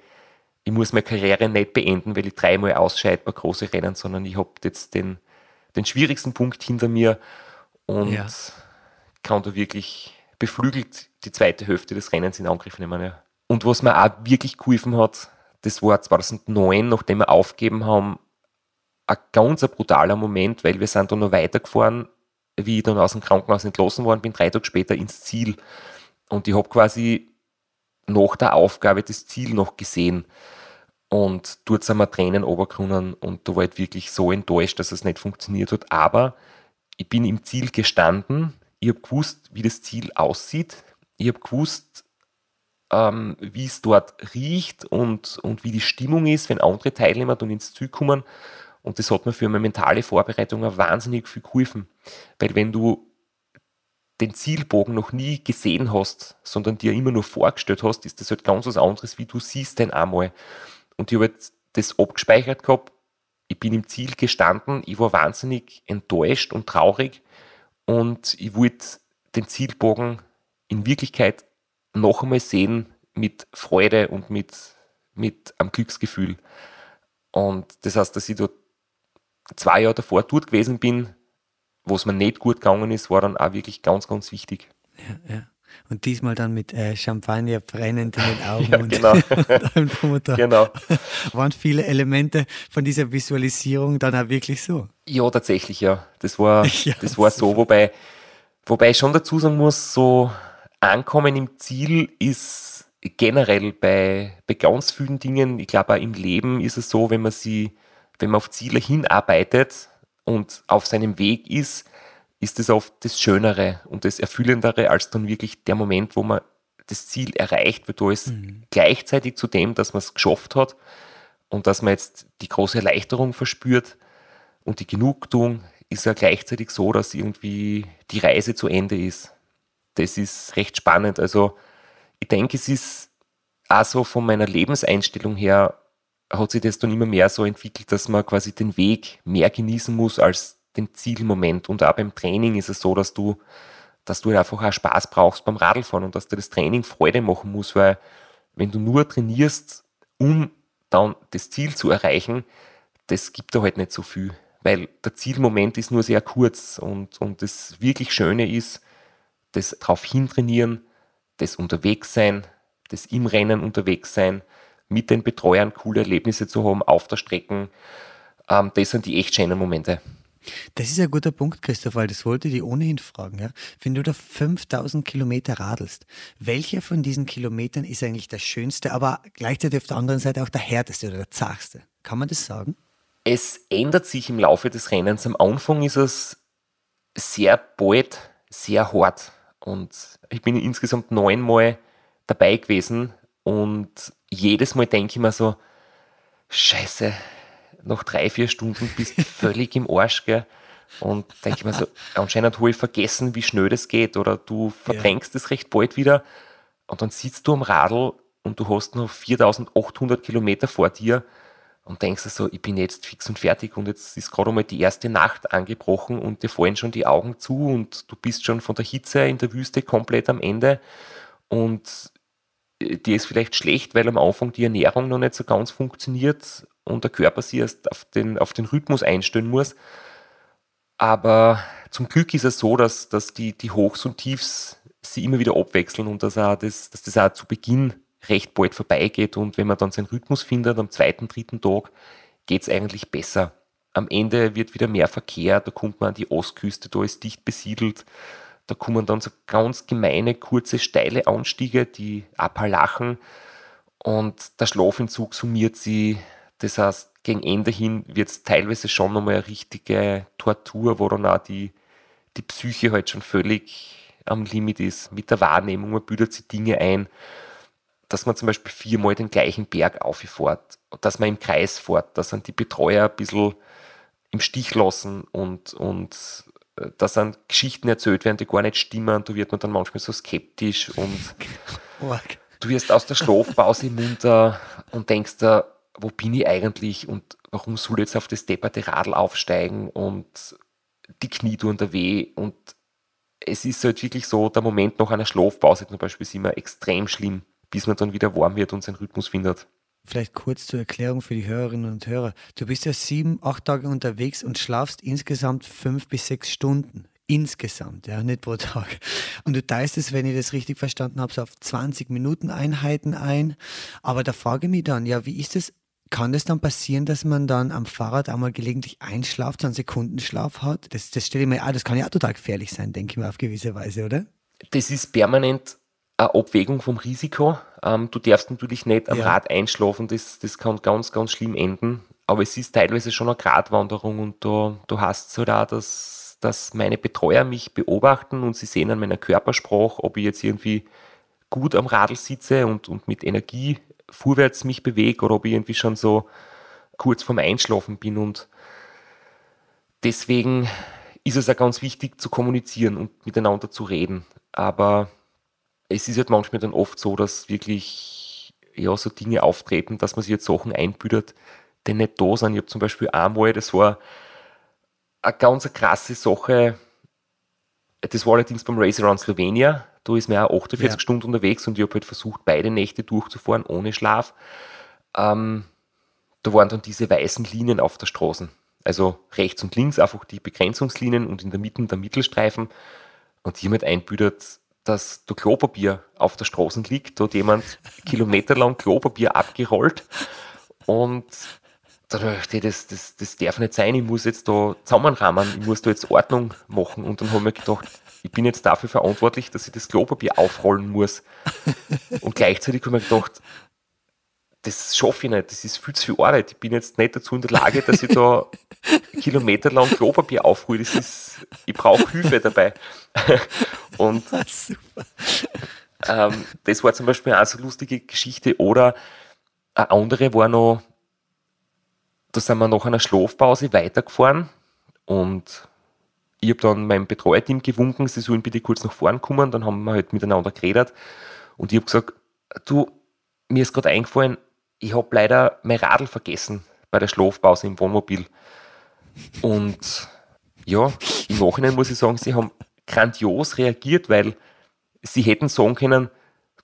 ich muss meine Karriere nicht beenden, weil ich dreimal ausscheide bei großen Rennen, sondern ich habe jetzt den, den schwierigsten Punkt hinter mir und ja. kann da wirklich beflügelt die zweite Hälfte des Rennens in Angriff nehmen. Ja. Und was mir auch wirklich geholfen hat, das war 2009, nachdem wir aufgegeben haben, ein ganz brutaler Moment, weil wir sind dann noch weitergefahren, wie ich dann aus dem Krankenhaus entlassen worden bin, drei Tage später ins Ziel. Und ich habe quasi nach der Aufgabe das Ziel noch gesehen. Und dort sind wir Tränen runtergekommen und da war ich wirklich so enttäuscht, dass es nicht funktioniert hat. Aber ich bin im Ziel gestanden, ich habe gewusst, wie das Ziel aussieht. Ich habe gewusst, ähm, wie es dort riecht und, und wie die Stimmung ist, wenn andere Teilnehmer dann ins Ziel kommen. Und das hat mir für meine mentale Vorbereitung wahnsinnig viel geholfen. Weil wenn du den Zielbogen noch nie gesehen hast, sondern dir immer nur vorgestellt hast, ist das halt ganz was anderes, wie du siehst den einmal. Und ich habe jetzt das abgespeichert gehabt, ich bin im Ziel gestanden, ich war wahnsinnig enttäuscht und traurig und ich wollte den Zielbogen in Wirklichkeit noch einmal sehen mit Freude und mit, mit einem Glücksgefühl. Und das heißt, dass ich dort zwei Jahre davor dort gewesen bin, wo es mir nicht gut gegangen ist, war dann auch wirklich ganz, ganz wichtig. Ja, ja. Und diesmal dann mit äh, Champagner brennend in den Augen ja, und, genau. und genau. Waren viele Elemente von dieser Visualisierung dann auch wirklich so? Ja, tatsächlich, ja. Das war, ja, das war so, wobei, wobei ich schon dazu sagen muss, so Ankommen im Ziel ist generell bei, bei ganz vielen Dingen, ich glaube auch im Leben ist es so, wenn man sie, wenn man auf Ziele hinarbeitet und auf seinem Weg ist, ist es oft das Schönere und das Erfüllendere als dann wirklich der Moment, wo man das Ziel erreicht, weil da ist mhm. gleichzeitig zu dem, dass man es geschafft hat und dass man jetzt die große Erleichterung verspürt und die Genugtuung ist ja gleichzeitig so, dass irgendwie die Reise zu Ende ist das ist recht spannend. Also ich denke, es ist auch von meiner Lebenseinstellung her, hat sich das dann immer mehr so entwickelt, dass man quasi den Weg mehr genießen muss als den Zielmoment. Und auch beim Training ist es so, dass du, dass du halt einfach auch Spaß brauchst beim Radlfahren und dass dir das Training Freude machen muss, weil wenn du nur trainierst, um dann das Ziel zu erreichen, das gibt da halt nicht so viel. Weil der Zielmoment ist nur sehr kurz und, und das wirklich Schöne ist, das drauf hintrainieren, das unterwegs sein, das im Rennen unterwegs sein, mit den Betreuern coole Erlebnisse zu haben auf der Strecke. Ähm, das sind die echt schönen Momente. Das ist ein guter Punkt, Christoph, weil das wollte ich ohnehin fragen. Ja? Wenn du da 5000 Kilometer radelst, welcher von diesen Kilometern ist eigentlich der schönste, aber gleichzeitig auf der anderen Seite auch der härteste oder der zachste? Kann man das sagen? Es ändert sich im Laufe des Rennens. Am Anfang ist es sehr bald, sehr hart. Und ich bin insgesamt neunmal dabei gewesen und jedes Mal denke ich mir so, scheiße, nach drei, vier Stunden bist du völlig im Arsch, gell? Und denke ich mir so, anscheinend habe ich vergessen, wie schnell das geht oder du verdrängst es ja. recht bald wieder und dann sitzt du am Radl und du hast noch 4800 Kilometer vor dir und denkst so, ich bin jetzt fix und fertig und jetzt ist gerade einmal die erste Nacht angebrochen und dir fallen schon die Augen zu und du bist schon von der Hitze in der Wüste komplett am Ende und dir ist vielleicht schlecht, weil am Anfang die Ernährung noch nicht so ganz funktioniert und der Körper sich erst auf den, auf den Rhythmus einstellen muss. Aber zum Glück ist es so, dass, dass die, die Hochs und Tiefs sie immer wieder abwechseln und dass, auch das, dass das auch zu Beginn recht bald vorbeigeht und wenn man dann seinen Rhythmus findet, am zweiten, dritten Tag geht es eigentlich besser. Am Ende wird wieder mehr Verkehr, da kommt man an die Ostküste, da ist dicht besiedelt, da kommen dann so ganz gemeine, kurze, steile Anstiege, die Appalachen und der Schlafentzug summiert sie. Das heißt, gegen Ende hin wird es teilweise schon nochmal eine richtige Tortur, wo dann auch die, die Psyche halt schon völlig am Limit ist mit der Wahrnehmung, man bildet sich Dinge ein dass man zum Beispiel viermal den gleichen Berg auffährt, dass man im Kreis fährt, dass dann die Betreuer ein bisschen im Stich lassen und, und dass dann Geschichten erzählt werden, die gar nicht stimmen. Da wird man dann manchmal so skeptisch und du wirst aus der Schlafpause munter und denkst da, wo bin ich eigentlich und warum soll ich jetzt auf das depperte Radl aufsteigen und die Knie tun da weh und es ist halt wirklich so, der Moment nach einer Schlafpause zum Beispiel ist immer extrem schlimm bis man dann wieder warm wird und seinen Rhythmus findet. Vielleicht kurz zur Erklärung für die Hörerinnen und Hörer. Du bist ja sieben, acht Tage unterwegs und schlafst insgesamt fünf bis sechs Stunden. Insgesamt, ja, nicht pro Tag. Und du teilst es, wenn ich das richtig verstanden habe, so auf 20 Minuten Einheiten ein. Aber da frage ich mich dann, ja, wie ist es? Kann das dann passieren, dass man dann am Fahrrad einmal gelegentlich einschlaft, so einen Sekundenschlaf hat? Das, das stelle ich mir, ah, das kann ja auch total gefährlich sein, denke ich mir auf gewisse Weise, oder? Das ist permanent eine Abwägung vom Risiko. Ähm, du darfst natürlich nicht am ja. Rad einschlafen, das, das kann ganz, ganz schlimm enden. Aber es ist teilweise schon eine Gratwanderung und da, du hast so da, dass, dass meine Betreuer mich beobachten und sie sehen an meiner Körpersprache, ob ich jetzt irgendwie gut am Radl sitze und, und mit Energie vorwärts mich bewege oder ob ich irgendwie schon so kurz vorm Einschlafen bin. Und deswegen ist es auch ganz wichtig zu kommunizieren und miteinander zu reden. Aber es ist halt manchmal dann oft so, dass wirklich ja, so Dinge auftreten, dass man sich jetzt Sachen einbüdert, die nicht da sind. Ich habe zum Beispiel einmal, das war eine ganz krasse Sache, das war allerdings beim Race Around Slovenia, da ist man auch 48 ja. Stunden unterwegs und ich habe halt versucht, beide Nächte durchzufahren, ohne Schlaf. Ähm, da waren dann diese weißen Linien auf der Straße. Also rechts und links einfach die Begrenzungslinien und in der Mitte der Mittelstreifen. Und jemand einbüdert, dass da Klopapier auf der Straße liegt. Da hat jemand kilometerlang Klopapier abgerollt und da dachte ich, das, das, das darf nicht sein, ich muss jetzt da zusammenrahmen, ich muss da jetzt Ordnung machen. Und dann habe ich mir gedacht, ich bin jetzt dafür verantwortlich, dass ich das Klopapier aufrollen muss. Und gleichzeitig habe ich mir gedacht, das schaffe ich nicht, das ist viel zu viel Arbeit. Ich bin jetzt nicht dazu in der Lage, dass ich da kilometerlang Klopapier aufrühre. Das ist, ich brauche Hilfe dabei. Und ähm, das war zum Beispiel auch so eine lustige Geschichte. Oder eine andere war noch, da sind wir nach einer Schlafpause weitergefahren und ich habe dann meinem Betreuerteam gewunken, sie sollen bitte kurz nach vorn kommen. Dann haben wir halt miteinander geredet und ich habe gesagt, du, mir ist gerade eingefallen, ich habe leider mein Radl vergessen bei der Schlafpause im Wohnmobil. Und ja, im Nachhinein muss ich sagen, sie haben grandios reagiert, weil sie hätten sagen können,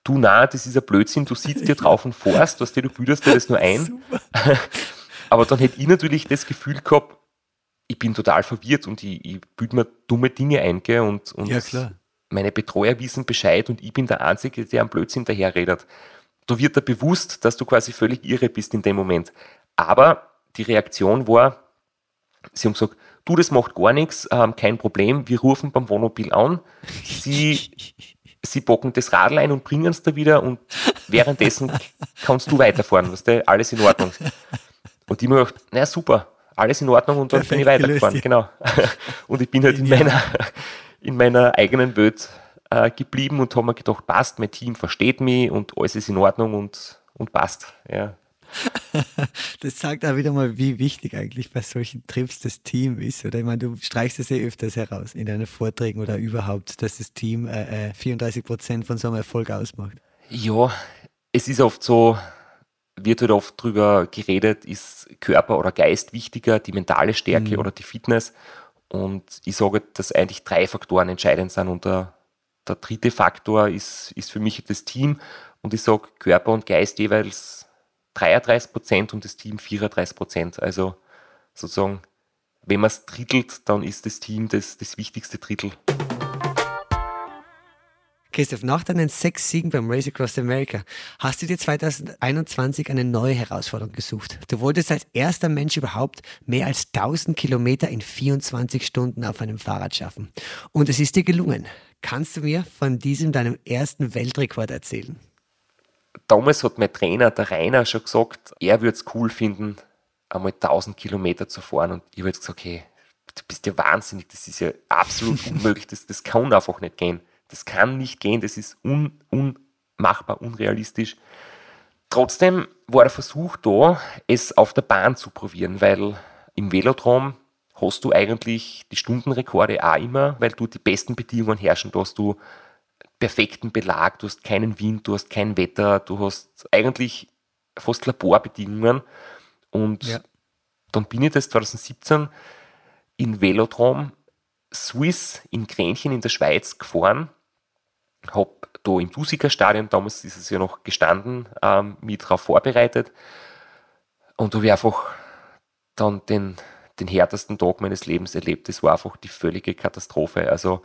du na, das ist ein Blödsinn, du sitzt hier drauf und fährst, was du bildest dir das nur ein. Aber dann hätte ich natürlich das Gefühl gehabt, ich bin total verwirrt und ich, ich bilde mir dumme Dinge ein, gell, und, und ja, meine Betreuer wissen Bescheid und ich bin der Einzige, der am Blödsinn daherredet da wird dir bewusst, dass du quasi völlig irre bist in dem Moment. Aber die Reaktion war, sie haben gesagt, du, das macht gar nichts, ähm, kein Problem, wir rufen beim Wohnmobil an, sie, sie bocken das Radl ein und bringen es da wieder und währenddessen kannst du weiterfahren, weißt du, alles in Ordnung. Und die haben gedacht, naja, super, alles in Ordnung und dann Perfekt bin ich weitergefahren, gelöst, ja. genau. Und ich bin halt in meiner, in meiner eigenen Welt äh, geblieben und habe mir gedacht, passt, mein Team versteht mich und alles ist in Ordnung und, und passt, ja. Das zeigt auch wieder mal, wie wichtig eigentlich bei solchen Trips das Team ist. Oder ich meine, du streichst es ja öfters heraus in deinen Vorträgen oder überhaupt, dass das Team äh, 34 äh, Prozent von so einem Erfolg ausmacht. Ja, es ist oft so, wird halt oft drüber geredet, ist Körper oder Geist wichtiger, die mentale Stärke mhm. oder die Fitness. Und ich sage, dass eigentlich drei Faktoren entscheidend sind. Und der, dritte Faktor ist, ist für mich das Team. Und ich sage, Körper und Geist jeweils 33 Prozent und das Team 34 Prozent. Also sozusagen, wenn man es drittelt, dann ist das Team das, das wichtigste Drittel. Christoph, nach deinen sechs Siegen beim Race Across America hast du dir 2021 eine neue Herausforderung gesucht. Du wolltest als erster Mensch überhaupt mehr als 1000 Kilometer in 24 Stunden auf einem Fahrrad schaffen. Und es ist dir gelungen. Kannst du mir von diesem deinem ersten Weltrekord erzählen? damals hat mein Trainer, der Rainer, schon gesagt, er würde es cool finden, einmal 1000 Kilometer zu fahren. Und ich habe jetzt gesagt, hey, du bist ja wahnsinnig, das ist ja absolut unmöglich, das, das kann einfach nicht gehen. Das kann nicht gehen, das ist un, unmachbar, unrealistisch. Trotzdem war der Versuch da, es auf der Bahn zu probieren, weil im Velodrom hast du eigentlich die Stundenrekorde auch immer, weil du die besten Bedingungen herrschen. Da hast du perfekten Belag, du hast keinen Wind, du hast kein Wetter, du hast eigentlich fast Laborbedingungen. Und ja. dann bin ich das 2017 in Velodrom Swiss in Grenchen in der Schweiz gefahren, habe da im Dusiker-Stadion, damals ist es ja noch gestanden, ähm, mich darauf vorbereitet und habe einfach dann den, den härtesten Tag meines Lebens erlebt. Das war einfach die völlige Katastrophe. Also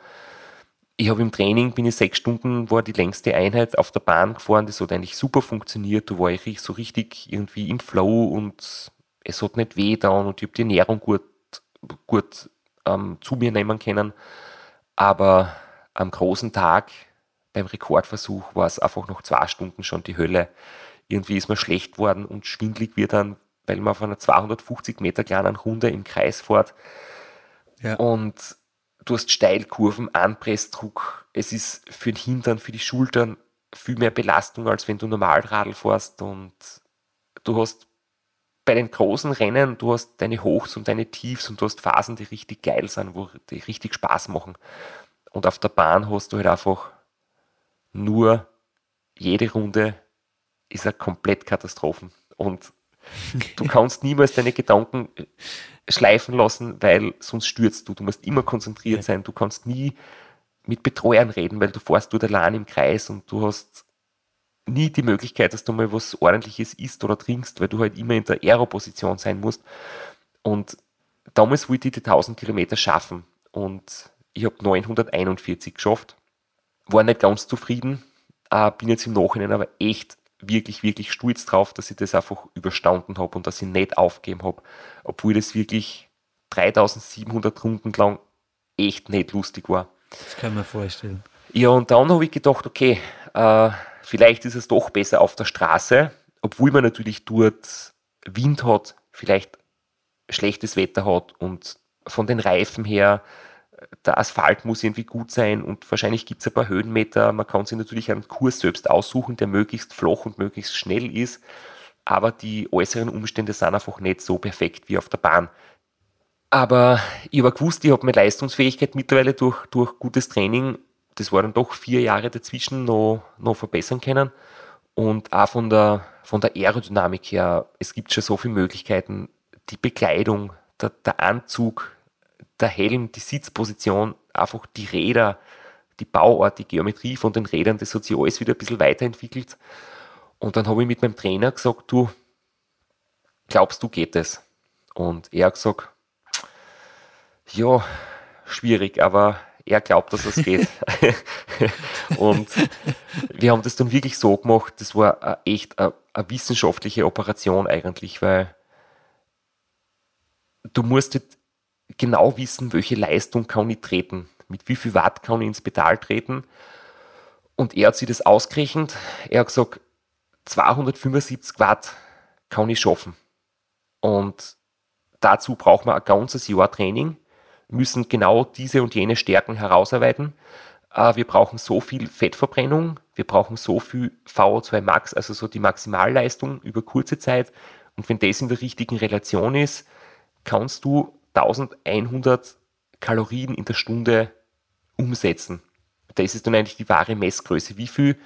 ich habe im Training, bin ich sechs Stunden, war die längste Einheit auf der Bahn gefahren, das hat eigentlich super funktioniert, da war ich so richtig irgendwie im Flow und es hat nicht weh da und ich habe die Ernährung gut, gut ähm, zu mir nehmen können. Aber am großen Tag beim Rekordversuch war es einfach noch zwei Stunden schon die Hölle. Irgendwie ist man schlecht geworden und schwindlig wird dann, weil man auf einer 250 Meter kleinen Runde im Kreis fährt. Ja. Und du hast Steilkurven, Anpressdruck, es ist für den Hintern, für die Schultern viel mehr Belastung, als wenn du normal Radl fährst und du hast bei den großen Rennen, du hast deine Hochs und deine Tiefs und du hast Phasen, die richtig geil sind, wo die richtig Spaß machen. Und auf der Bahn hast du halt einfach nur jede Runde ist eine komplett Katastrophen. Und du kannst niemals deine Gedanken schleifen lassen, weil sonst stürzt du. Du musst immer konzentriert sein. Du kannst nie mit Betreuern reden, weil du fährst dort allein im Kreis und du hast nie die Möglichkeit, dass du mal was ordentliches isst oder trinkst, weil du halt immer in der Aero-Position sein musst. Und damals wollte ich die 1000 Kilometer schaffen und ich habe 941 geschafft. War nicht ganz zufrieden, äh, bin jetzt im Nachhinein aber echt wirklich, wirklich stolz drauf, dass ich das einfach überstanden habe und dass ich nicht aufgeben habe, obwohl das wirklich 3700 Runden lang echt nicht lustig war. Das kann man vorstellen. Ja, und dann habe ich gedacht, okay, äh, vielleicht ist es doch besser auf der Straße, obwohl man natürlich dort Wind hat, vielleicht schlechtes Wetter hat und von den Reifen her der Asphalt muss irgendwie gut sein und wahrscheinlich gibt es ein paar Höhenmeter. Man kann sich natürlich einen Kurs selbst aussuchen, der möglichst flach und möglichst schnell ist, aber die äußeren Umstände sind einfach nicht so perfekt wie auf der Bahn. Aber ich habe gewusst, ich habe meine Leistungsfähigkeit mittlerweile durch, durch gutes Training, das waren doch vier Jahre dazwischen, noch, noch verbessern können. Und auch von der, von der Aerodynamik her, es gibt schon so viele Möglichkeiten. Die Bekleidung, der, der Anzug, der Helm, die Sitzposition, einfach die Räder, die Bauart, die Geometrie von den Rädern, das hat sich alles wieder ein bisschen weiterentwickelt. Und dann habe ich mit meinem Trainer gesagt, du, glaubst du, geht es? Und er hat gesagt, ja, schwierig, aber er glaubt, dass es geht. und wir haben das dann wirklich so gemacht, das war echt eine, wissenschaftliche Operation eigentlich, weil du musst halt genau wissen, welche Leistung kann ich treten, mit wie viel Watt kann ich ins Pedal treten. Und er hat sich das ausgerechnet. Er hat gesagt, 275 Watt kann ich schaffen. Und dazu braucht man ein ganzes Jahr Training, müssen genau diese und jene Stärken herausarbeiten. Äh, wir brauchen so viel Fettverbrennung, wir brauchen so viel VO2 Max, also so die Maximalleistung über kurze Zeit. Und wenn das in der richtigen Relation ist, kannst du 1100 Kalorien in der Stunde umsetzen. Das ist dann eigentlich die wahre Messgröße. Wie viel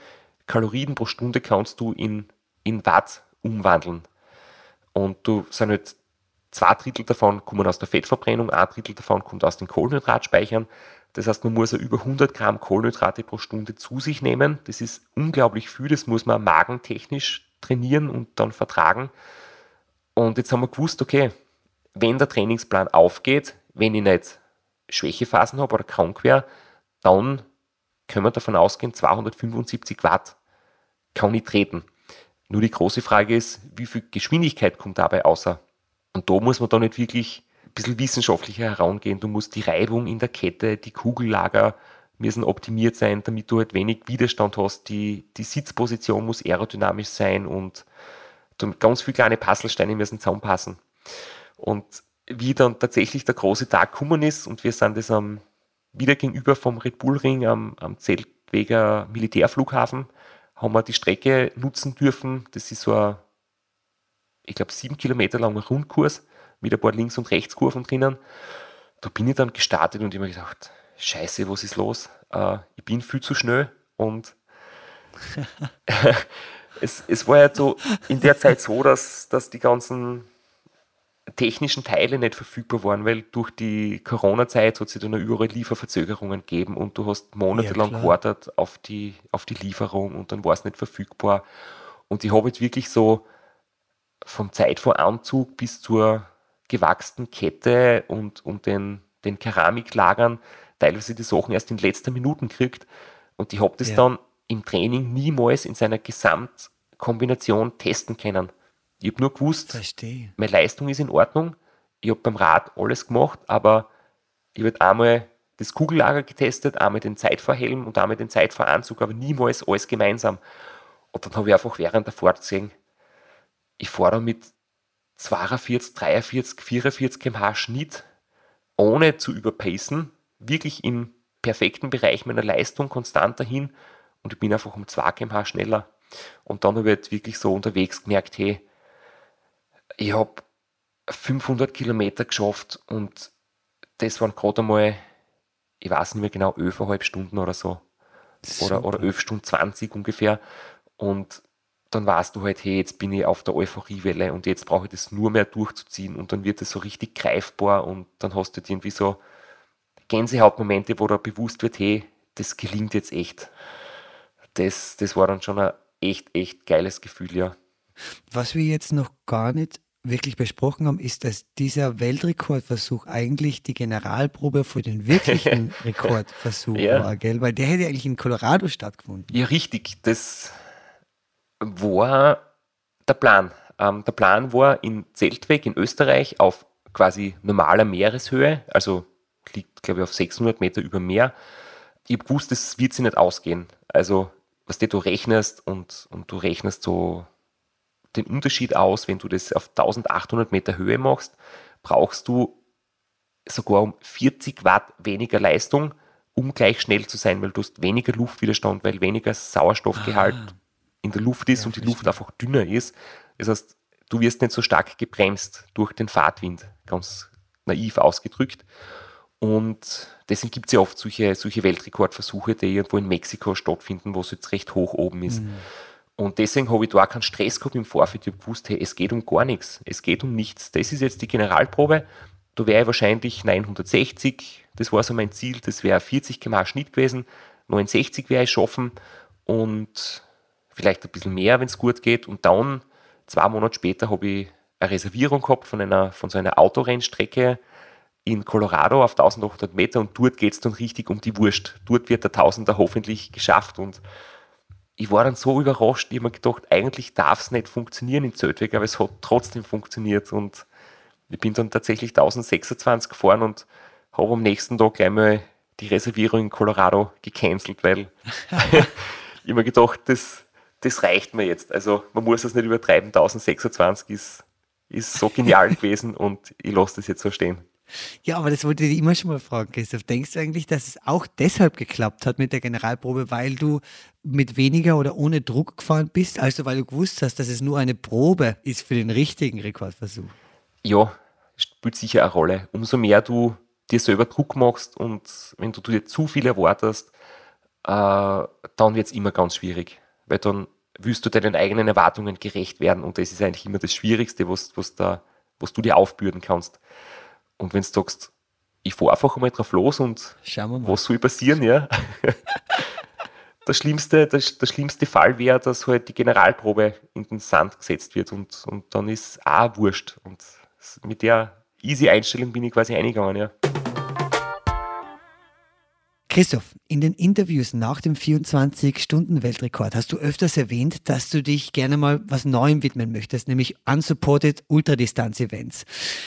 Kalorien pro Stunde kannst du in, in Watt umwandeln? Und du sind halt zwei Drittel davon kommen aus der Fettverbrennung, ein Drittel davon kommt aus den Kohlenhydratspeichern. Das heißt, man muss ja über 100 Gramm Kohlenhydrate pro Stunde zu sich nehmen. Das ist unglaublich viel, das muss man magentechnisch trainieren und dann vertragen. Und jetzt haben wir gewusst, okay, wenn der Trainingsplan aufgeht, wenn ich nicht Schwächephasen habe oder krank wäre, dann können wir davon ausgehen, 275 Watt kann ich treten. Nur die große Frage ist, wie viel Geschwindigkeit kommt dabei außer? Und da muss man dann nicht wirklich ein bisschen wissenschaftlicher herangehen. Du musst die Reibung in der Kette, die Kugellager müssen optimiert sein, damit du halt wenig Widerstand hast. Die, die Sitzposition muss aerodynamisch sein und ganz viele kleine Puzzlesteine müssen zusammenpassen. Und wie dann tatsächlich der große Tag gekommen ist und wir sind das am, wieder gegenüber vom Red Bull Ring am, am Zeltweger Militärflughafen, haben wir die Strecke nutzen dürfen. Das ist so ein, ich glaube, sieben Kilometer langer Rundkurs mit ein paar Links- und Rechtskurven drinnen. Da bin ich dann gestartet und ich habe mir gedacht, scheiße, was ist los? Äh, ich bin viel zu schnell und es, es war ja so in der Zeit so, dass, dass die ganzen technischen Teile nicht verfügbar waren, weil durch die Corona-Zeit hat es dann überall Lieferverzögerungen gegeben und du hast monatelang ja, gewartet auf die, auf die Lieferung und dann war es nicht verfügbar. Und ich habe jetzt wirklich so vom Zeitvoranzug bis zur gewachsenen Kette und, und den, den Keramiklagern teilweise die Sachen erst in letzter Minuten gekriegt. Und ich habe das ja. dann im Training niemals in seiner Gesamtkombination testen können. Ich habe nur gewusst, Verstehe. meine Leistung ist in Ordnung. Ich habe beim Rad alles gemacht, aber ich habe einmal das Kugellager getestet, einmal den Zeitfahrhelm und einmal den Zeitfahranzug, aber niemals alles gemeinsam. Und dann habe ich einfach während der Fahrt gesehen, ich fahre da mit 42, 43, 44 km/h Schnitt, ohne zu überpacen, wirklich im perfekten Bereich meiner Leistung konstant dahin und ich bin einfach um 2 km/h schneller. Und dann habe ich halt wirklich so unterwegs gemerkt, hey, ich habe 500 Kilometer geschafft und das waren gerade einmal, ich weiß nicht mehr genau, 11,5 Stunden oder so. Oder, oder 11 Stunden 20 ungefähr. Und dann weißt du halt, hey, jetzt bin ich auf der Euphoriewelle und jetzt brauche ich das nur mehr durchzuziehen und dann wird es so richtig greifbar und dann hast du irgendwie so Gänsehautmomente, wo da bewusst wird, hey, das gelingt jetzt echt. Das, das war dann schon ein echt, echt geiles Gefühl, ja. Was wir jetzt noch gar nicht wirklich besprochen haben, ist, dass dieser Weltrekordversuch eigentlich die Generalprobe für den wirklichen Rekordversuch ja. war, gell? Weil der hätte eigentlich in Colorado stattgefunden. Ja, richtig. Das war der Plan. Ähm, der Plan war in Zeltweg in Österreich auf quasi normaler Meereshöhe, also liegt, glaube ich, auf 600 Meter über Meer. Ich habe gewusst, das wird sich nicht ausgehen. Also, was du rechnest und, und du rechnest so den Unterschied aus, wenn du das auf 1800 Meter Höhe machst, brauchst du sogar um 40 Watt weniger Leistung, um gleich schnell zu sein, weil du hast weniger Luftwiderstand, weil weniger Sauerstoffgehalt ah. in der Luft ist ja, und die Luft einfach dünner ist. Das heißt, du wirst nicht so stark gebremst durch den Fahrtwind, ganz naiv ausgedrückt. Und deswegen gibt es ja oft solche, solche Weltrekordversuche, die irgendwo in Mexiko stattfinden, wo es jetzt recht hoch oben ist. Mhm. Und deswegen habe ich da auch keinen Stress gehabt im Vorfeld. Ich habe gewusst, hey, es geht um gar nichts. Es geht um nichts. Das ist jetzt die Generalprobe. Da wäre ich wahrscheinlich 960. Das war so mein Ziel. Das wäre 40 km Schnitt gewesen. 69 wäre ich schaffen. Und vielleicht ein bisschen mehr, wenn es gut geht. Und dann, zwei Monate später, habe ich eine Reservierung gehabt von, einer, von so einer Autorennstrecke in Colorado auf 1800 Meter und dort geht es dann richtig um die Wurst. Dort wird der Tausender hoffentlich geschafft und ich war dann so überrascht, ich habe mir gedacht, eigentlich darf es nicht funktionieren in Zeltweg, aber es hat trotzdem funktioniert und ich bin dann tatsächlich 1026 gefahren und habe am nächsten Tag gleich mal die Reservierung in Colorado gecancelt, weil ich mir gedacht, das, das reicht mir jetzt. Also man muss das nicht übertreiben, 1026 ist, ist so genial gewesen und ich lasse das jetzt so stehen. Ja, aber das wollte ich immer schon mal fragen, Christoph. Denkst du eigentlich, dass es auch deshalb geklappt hat mit der Generalprobe, weil du mit weniger oder ohne Druck gefahren bist, also weil du gewusst hast, dass es nur eine Probe ist für den richtigen Rekordversuch? Ja, spielt sicher eine Rolle. Umso mehr du dir selber Druck machst und wenn du dir zu viel erwartest, äh, dann wird es immer ganz schwierig, weil dann willst du deinen eigenen Erwartungen gerecht werden und das ist eigentlich immer das Schwierigste, was, was, da, was du dir aufbürden kannst. Und wenn du sagst, ich fahre einfach mal drauf los und was soll passieren, ja? das schlimmste, das, der schlimmste Fall wäre, dass halt die Generalprobe in den Sand gesetzt wird und, und dann ist auch wurscht. Und mit der easy Einstellung bin ich quasi eingegangen, ja. Christoph, in den Interviews nach dem 24-Stunden-Weltrekord hast du öfters erwähnt, dass du dich gerne mal was Neuem widmen möchtest, nämlich Unsupported Ultradistanz-Events.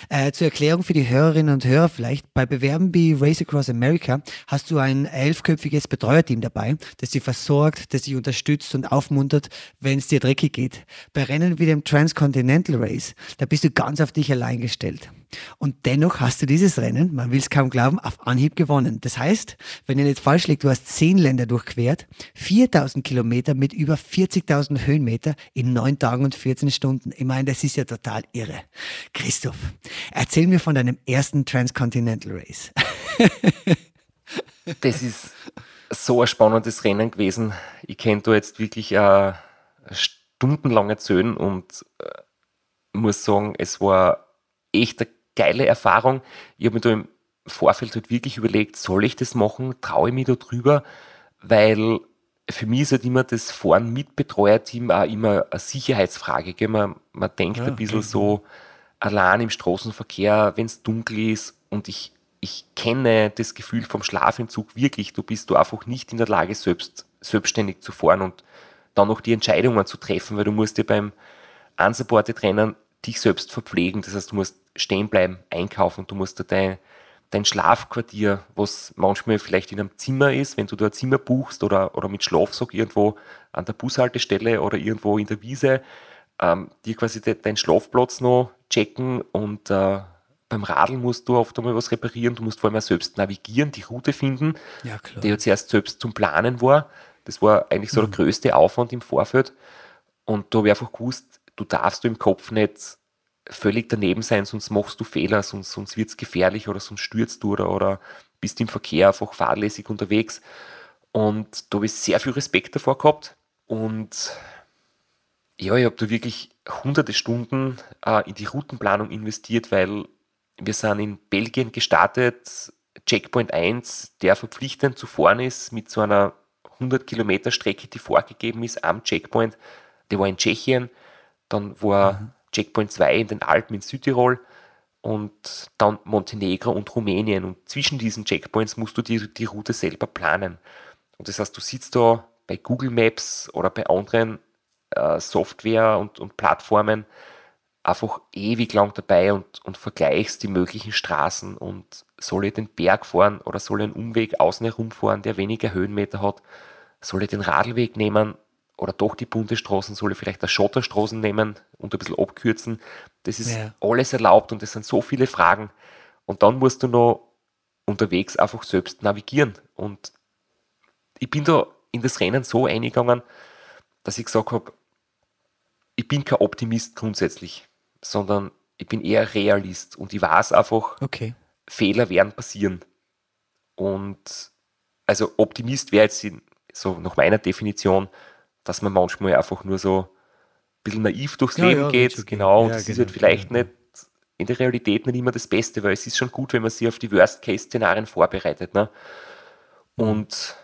Äh, zur Erklärung für die Hörerinnen und Hörer vielleicht, bei Bewerben wie Race Across America hast du ein elfköpfiges Betreuerteam dabei, das dich versorgt, das dich unterstützt und aufmuntert, wenn es dir dreckig geht. Bei Rennen wie dem Transcontinental Race, da bist du ganz auf dich allein gestellt. Und dennoch hast du dieses Rennen, man will es kaum glauben, auf Anhieb gewonnen. Das heißt, wenn ihr nicht falsch liegt, du hast zehn Länder durchquert, 4000 Kilometer mit über 40.000 Höhenmeter in neun Tagen und 14 Stunden. Ich meine, das ist ja total irre. Christoph, erzähl mir von deinem ersten Transcontinental Race. das ist so ein spannendes Rennen gewesen. Ich kenne da jetzt wirklich äh, stundenlange Zöhn und äh, muss sagen, es war echt eine geile Erfahrung. Ich habe mir da im Vorfeld halt wirklich überlegt, soll ich das machen? Traue ich mich da drüber? Weil für mich ist halt immer das Fahren mit Betreuerteam auch immer eine Sicherheitsfrage. Gell? Man, man denkt ja, ein bisschen okay. so allein im Straßenverkehr, wenn es dunkel ist und ich, ich kenne das Gefühl vom Schlafentzug wirklich. Du bist du einfach nicht in der Lage, selbst, selbstständig zu fahren und dann noch die Entscheidungen zu treffen, weil du musst dir beim Unsupported Rennen dich selbst verpflegen. Das heißt, du musst stehen bleiben, einkaufen, du musst da dein, dein Schlafquartier, was manchmal vielleicht in einem Zimmer ist, wenn du da ein Zimmer buchst oder, oder mit Schlafsack irgendwo an der Bushaltestelle oder irgendwo in der Wiese, ähm, dir quasi de, deinen Schlafplatz noch checken und äh, beim Radeln musst du oft einmal was reparieren, du musst vor allem auch selbst navigieren, die Route finden, ja, die ja zuerst selbst zum Planen war. Das war eigentlich so mhm. der größte Aufwand im Vorfeld. Und da habe ich einfach gewusst, du darfst du im Kopf nicht völlig daneben sein, sonst machst du Fehler, sonst, sonst wird es gefährlich oder sonst stürzt du oder, oder bist im Verkehr einfach fahrlässig unterwegs. Und da habe ich sehr viel Respekt davor gehabt. Und ja, ich habe da wirklich hunderte Stunden äh, in die Routenplanung investiert, weil wir sind in Belgien gestartet, Checkpoint 1, der verpflichtend zu fahren ist mit so einer 100 Kilometer Strecke, die vorgegeben ist am Checkpoint. Der war in Tschechien. Dann war mhm. Checkpoint 2 in den Alpen in Südtirol und dann Montenegro und Rumänien. Und zwischen diesen Checkpoints musst du die, die Route selber planen. Und das heißt, du sitzt da bei Google Maps oder bei anderen äh, Software und, und Plattformen einfach ewig lang dabei und, und vergleichst die möglichen Straßen und soll ich den Berg fahren oder soll ich einen Umweg außen herum fahren, der weniger Höhenmeter hat? Soll ich den Radlweg nehmen oder doch die Bundesstraßen, soll ich vielleicht eine Schotterstraßen nehmen und ein bisschen abkürzen. Das ist ja. alles erlaubt und es sind so viele Fragen. Und dann musst du noch unterwegs einfach selbst navigieren. Und ich bin da in das Rennen so eingegangen, dass ich gesagt habe, ich bin kein Optimist grundsätzlich, sondern ich bin eher Realist und ich weiß einfach, okay. Fehler werden passieren. Und also Optimist wäre jetzt in, so nach meiner Definition, dass man manchmal einfach nur so ein bisschen naiv durchs ja, Leben ja, geht. Genau, und ja, das genau, ist halt vielleicht genau. nicht in der Realität nicht immer das Beste, weil es ist schon gut, wenn man sich auf die Worst-Case-Szenarien vorbereitet. Ne? Und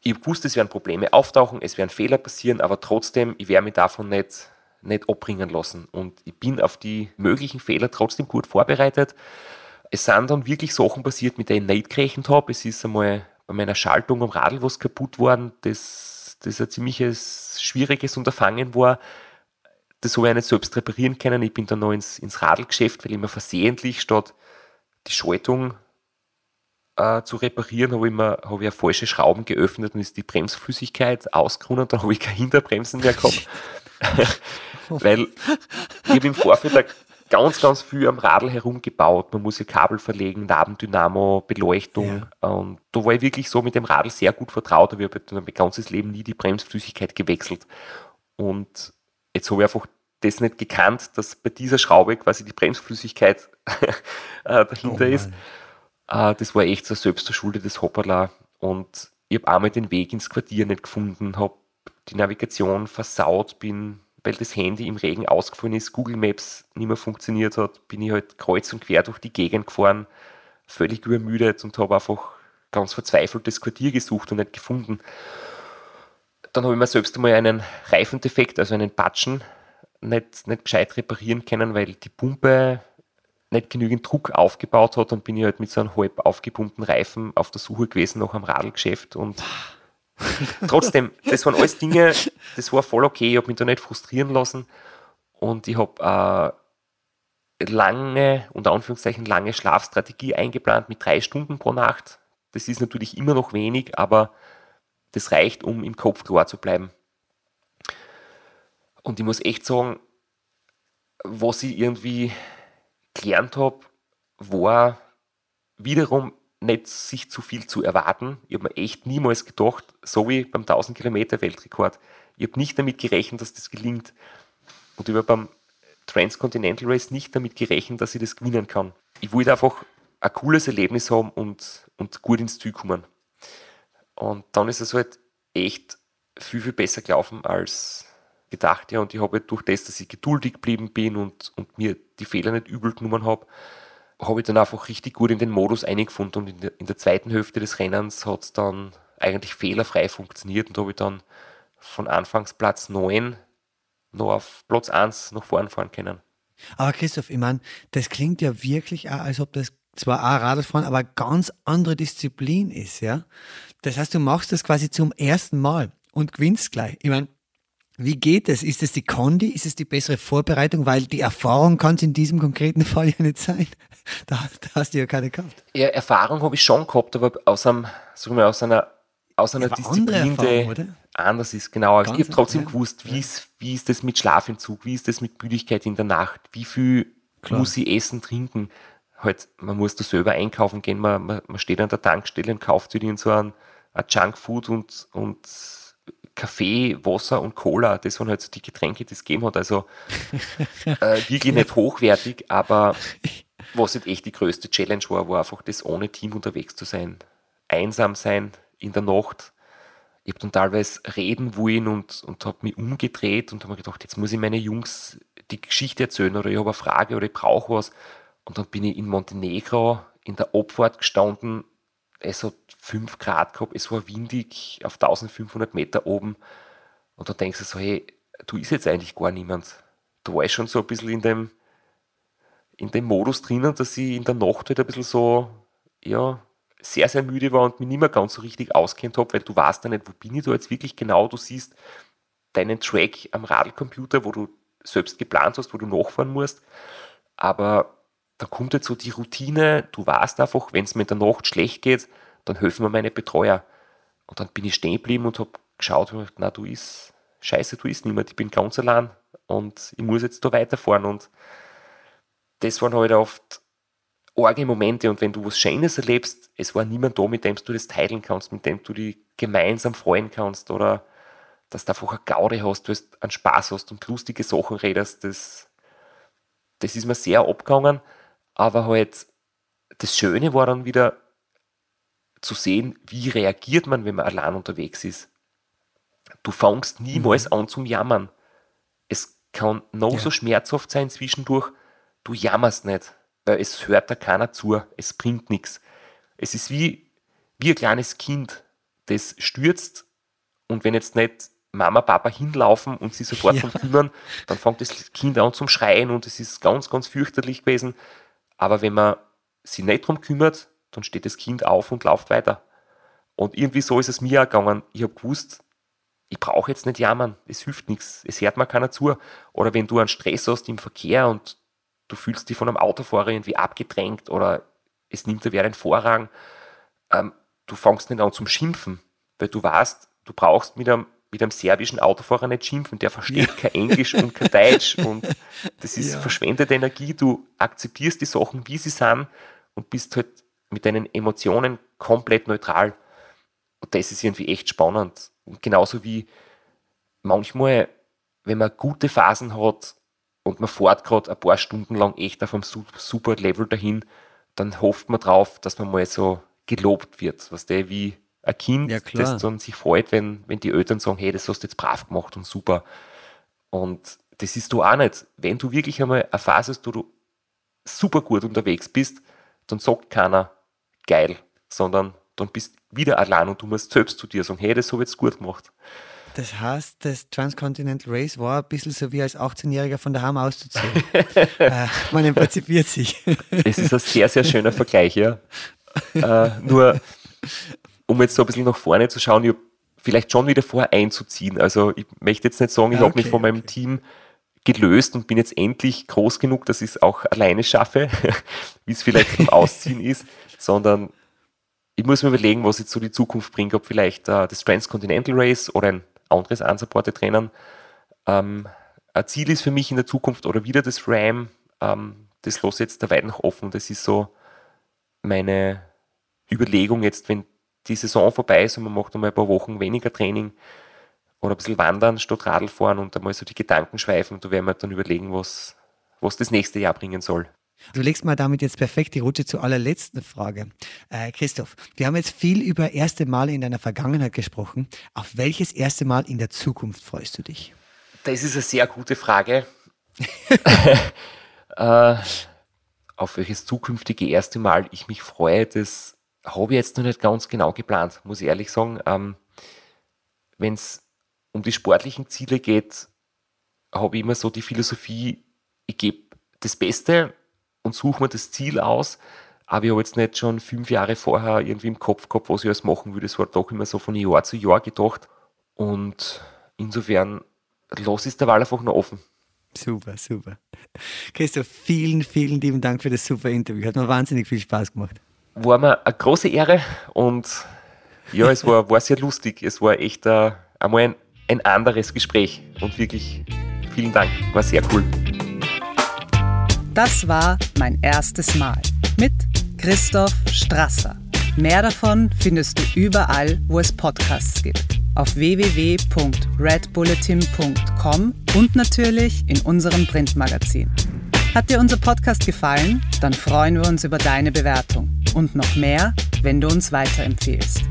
ich habe gewusst, es werden Probleme auftauchen, es werden Fehler passieren, aber trotzdem, ich werde mich davon nicht, nicht abbringen lassen. Und ich bin auf die möglichen Fehler trotzdem gut vorbereitet. Es sind dann wirklich Sachen passiert, mit denen ich nicht gerechnet habe. Es ist einmal bei meiner Schaltung am Radl was kaputt worden, das, das ein ziemliches schwieriges Unterfangen war. Das habe ich nicht selbst reparieren können. Ich bin dann noch ins, ins Radlgeschäft, weil ich mir versehentlich statt die Schaltung äh, zu reparieren, habe ich, mir, hab ich falsche Schrauben geöffnet und ist die Bremsflüssigkeit ausgerundet. Dann habe ich keine Hinterbremsen mehr gehabt. weil ich habe im Vorfeld ganz, ganz viel am Radl herumgebaut. Man muss ja Kabel verlegen, Nabendynamo, Beleuchtung. Ja. Und da war ich wirklich so mit dem Radl sehr gut vertraut. Aber ich habe mein ganzes Leben nie die Bremsflüssigkeit gewechselt. Und jetzt habe ich einfach das nicht gekannt, dass bei dieser Schraube quasi die Bremsflüssigkeit äh, dahinter oh ist. Äh, das war echt so selbst das Hoppala. Und ich habe einmal den Weg ins Quartier nicht gefunden, habe die Navigation versaut, bin weil das Handy im Regen ausgefallen ist, Google Maps nicht mehr funktioniert hat, bin ich halt kreuz und quer durch die Gegend gefahren, völlig übermüdet und habe einfach ganz verzweifelt das Quartier gesucht und nicht gefunden. Dann habe ich mir selbst einmal einen Reifendefekt, also einen Patschen, nicht, nicht gescheit reparieren können, weil die Pumpe nicht genügend Druck aufgebaut hat und bin ich halt mit so einem halb aufgepumpten Reifen auf der Suche gewesen nach einem Radlgeschäft und Trotzdem, das waren alles Dinge, das war voll okay. Ich habe mich da nicht frustrieren lassen und ich habe äh, lange, unter Anführungszeichen, lange Schlafstrategie eingeplant mit drei Stunden pro Nacht. Das ist natürlich immer noch wenig, aber das reicht, um im Kopf klar zu bleiben. Und ich muss echt sagen, was ich irgendwie gelernt habe, war wiederum nicht sich zu viel zu erwarten. Ich habe mir echt niemals gedacht, so wie beim 1000 Kilometer Weltrekord, ich habe nicht damit gerechnet, dass das gelingt. Und ich habe beim Transcontinental Race nicht damit gerechnet, dass ich das gewinnen kann. Ich wollte einfach ein cooles Erlebnis haben und, und gut ins Ziel kommen. Und dann ist es halt echt viel, viel besser gelaufen als gedacht. Ja, und ich habe halt durch das, dass ich geduldig geblieben bin und, und mir die Fehler nicht übel genommen habe, habe ich dann einfach richtig gut in den Modus eingefunden und in der, in der zweiten Hälfte des Rennens hat es dann eigentlich fehlerfrei funktioniert und habe ich dann von Anfangsplatz 9 noch auf Platz 1 nach vorn fahren können. Aber Christoph, ich meine, das klingt ja wirklich auch, als ob das zwar auch Radfahren, aber ganz andere Disziplin ist, ja. Das heißt, du machst das quasi zum ersten Mal und gewinnst gleich. Ich meine, wie geht es? Ist es die Kondi? Ist es die bessere Vorbereitung? Weil die Erfahrung kann es in diesem konkreten Fall ja nicht sein. Da, da hast du ja keine gehabt. Ja, Erfahrung habe ich schon gehabt, aber aus, einem, sagen wir, aus einer, aus einer Disziplin, die anders ist. Genau. Ganz ich habe trotzdem ja. gewusst, wie, ist, wie ist das mit Schlafentzug, wie ist das mit Müdigkeit in der Nacht, wie viel Klar. muss ich essen, trinken. Halt, man muss da selber einkaufen gehen, man, man, man steht an der Tankstelle und kauft sich so ein, ein Junkfood und, und Kaffee, Wasser und Cola, das waren halt so die Getränke, die es gegeben hat. Also äh, wirklich nicht hochwertig, aber was halt echt die größte Challenge war, war einfach das ohne Team unterwegs zu sein. Einsam sein in der Nacht. Ich habe dann teilweise reden wollen und, und habe mich umgedreht und habe mir gedacht, jetzt muss ich meine Jungs die Geschichte erzählen oder ich habe eine Frage oder ich brauche was. Und dann bin ich in Montenegro in der Abfahrt gestanden es hat 5 Grad gehabt, es war windig auf 1500 Meter oben. Und da denkst du so, hey, du ist jetzt eigentlich gar niemand. Da war ich schon so ein bisschen in dem, in dem Modus drinnen, dass ich in der Nacht halt ein bisschen so, ja, sehr, sehr müde war und mich nicht mehr ganz so richtig auskennt habe, weil du weißt ja nicht, wo bin ich da jetzt wirklich genau. Du siehst deinen Track am Radlcomputer, wo du selbst geplant hast, wo du nachfahren musst. Aber da kommt jetzt so die Routine, du weißt einfach, wenn es mir in der Nacht schlecht geht, dann helfen mir meine Betreuer. Und dann bin ich stehen geblieben und habe geschaut, na du ist, scheiße, du ist niemand, ich bin ganz allein und ich muss jetzt da weiterfahren. Und das waren halt oft arge Momente und wenn du was Schönes erlebst, es war niemand da, mit dem du das teilen kannst, mit dem du dich gemeinsam freuen kannst oder dass du einfach eine Gaude hast, du hast einen Spaß hast und lustige Sachen redest, das, das ist mir sehr abgegangen. Aber halt, das Schöne war dann wieder zu sehen, wie reagiert man, wenn man allein unterwegs ist. Du fängst niemals mhm. an zum Jammern. Es kann noch ja. so schmerzhaft sein zwischendurch, du jammerst nicht, weil es hört da keiner zu, es bringt nichts. Es ist wie, wie ein kleines Kind, das stürzt und wenn jetzt nicht Mama, Papa hinlaufen und sie sofort ja. kümmern, dann fängt das Kind an zum Schreien und es ist ganz, ganz fürchterlich gewesen. Aber wenn man sich nicht darum kümmert, dann steht das Kind auf und läuft weiter. Und irgendwie so ist es mir auch gegangen. Ich habe gewusst, ich brauche jetzt nicht jammern, es hilft nichts, es hört mir keiner zu. Oder wenn du einen Stress hast im Verkehr und du fühlst dich von einem Autofahrer irgendwie abgedrängt oder es nimmt dir wer den Vorrang, ähm, du fängst nicht an zum Schimpfen, weil du weißt, du brauchst mit einem, mit einem serbischen Autofahrer nicht schimpfen, der versteht ja. kein Englisch und kein Deutsch und das ist ja. verschwendete Energie, du akzeptierst die Sachen, wie sie sind und bist halt mit deinen Emotionen komplett neutral. Und das ist irgendwie echt spannend. Und genauso wie manchmal, wenn man gute Phasen hat und man fährt gerade ein paar Stunden lang echt auf einem super Level dahin, dann hofft man drauf, dass man mal so gelobt wird. Was der wie ein Kind, ja, das dann sich freut, wenn, wenn die Eltern sagen, hey, das hast du jetzt brav gemacht und super. Und das ist du auch nicht. Wenn du wirklich einmal eine Phase hast, wo du super gut unterwegs bist, dann sagt keiner geil, sondern dann bist du wieder allein und du musst selbst zu dir sagen, hey, das habe ich jetzt gut gemacht. Das heißt, das Transcontinental Race war ein bisschen so wie als 18-Jähriger von daheim auszuziehen. äh, man emanzipiert sich. es ist ein sehr, sehr schöner Vergleich, ja. Äh, nur, um jetzt so ein bisschen nach vorne zu schauen, ich habe vielleicht schon wieder vor einzuziehen. Also ich möchte jetzt nicht sagen, ich okay, habe mich von meinem Team gelöst und bin jetzt endlich groß genug, dass ich es auch alleine schaffe, wie es vielleicht beim Ausziehen ist, sondern ich muss mir überlegen, was jetzt so die Zukunft bringt, ob vielleicht äh, das Transcontinental Race oder ein anderes unsupported Rennen ähm, ein Ziel ist für mich in der Zukunft oder wieder das Ram. Ähm, das lasse jetzt da weit noch offen. Das ist so meine Überlegung jetzt, wenn die Saison vorbei ist und man macht einmal ein paar Wochen weniger Training oder ein bisschen wandern statt Radl fahren und einmal so die Gedanken schweifen und da werden wir dann überlegen, was, was das nächste Jahr bringen soll. Du legst mal damit jetzt perfekt die Route zur allerletzten Frage. Äh, Christoph, wir haben jetzt viel über erste Male in deiner Vergangenheit gesprochen. Auf welches erste Mal in der Zukunft freust du dich? Das ist eine sehr gute Frage. äh, auf welches zukünftige erste Mal ich mich freue, das habe ich jetzt noch nicht ganz genau geplant, muss ich ehrlich sagen. Ähm, Wenn es um die sportlichen Ziele geht, habe ich immer so die Philosophie, ich gebe das Beste und suche mir das Ziel aus. Aber ich habe jetzt nicht schon fünf Jahre vorher irgendwie im Kopf gehabt, was ich alles machen würde. Es war doch immer so von Jahr zu Jahr gedacht. Und insofern los ist der Wahl einfach noch offen. Super, super. Christoph, vielen, vielen lieben Dank für das super Interview. Hat mir wahnsinnig viel Spaß gemacht. War mir eine große Ehre und ja, es war, war sehr lustig. Es war echt uh, einmal ein, ein anderes Gespräch und wirklich vielen Dank. War sehr cool. Das war mein erstes Mal mit Christoph Strasser. Mehr davon findest du überall, wo es Podcasts gibt. Auf www.redbulletin.com und natürlich in unserem Printmagazin. Hat dir unser Podcast gefallen? Dann freuen wir uns über deine Bewertung. Und noch mehr, wenn du uns weiterempfehlst.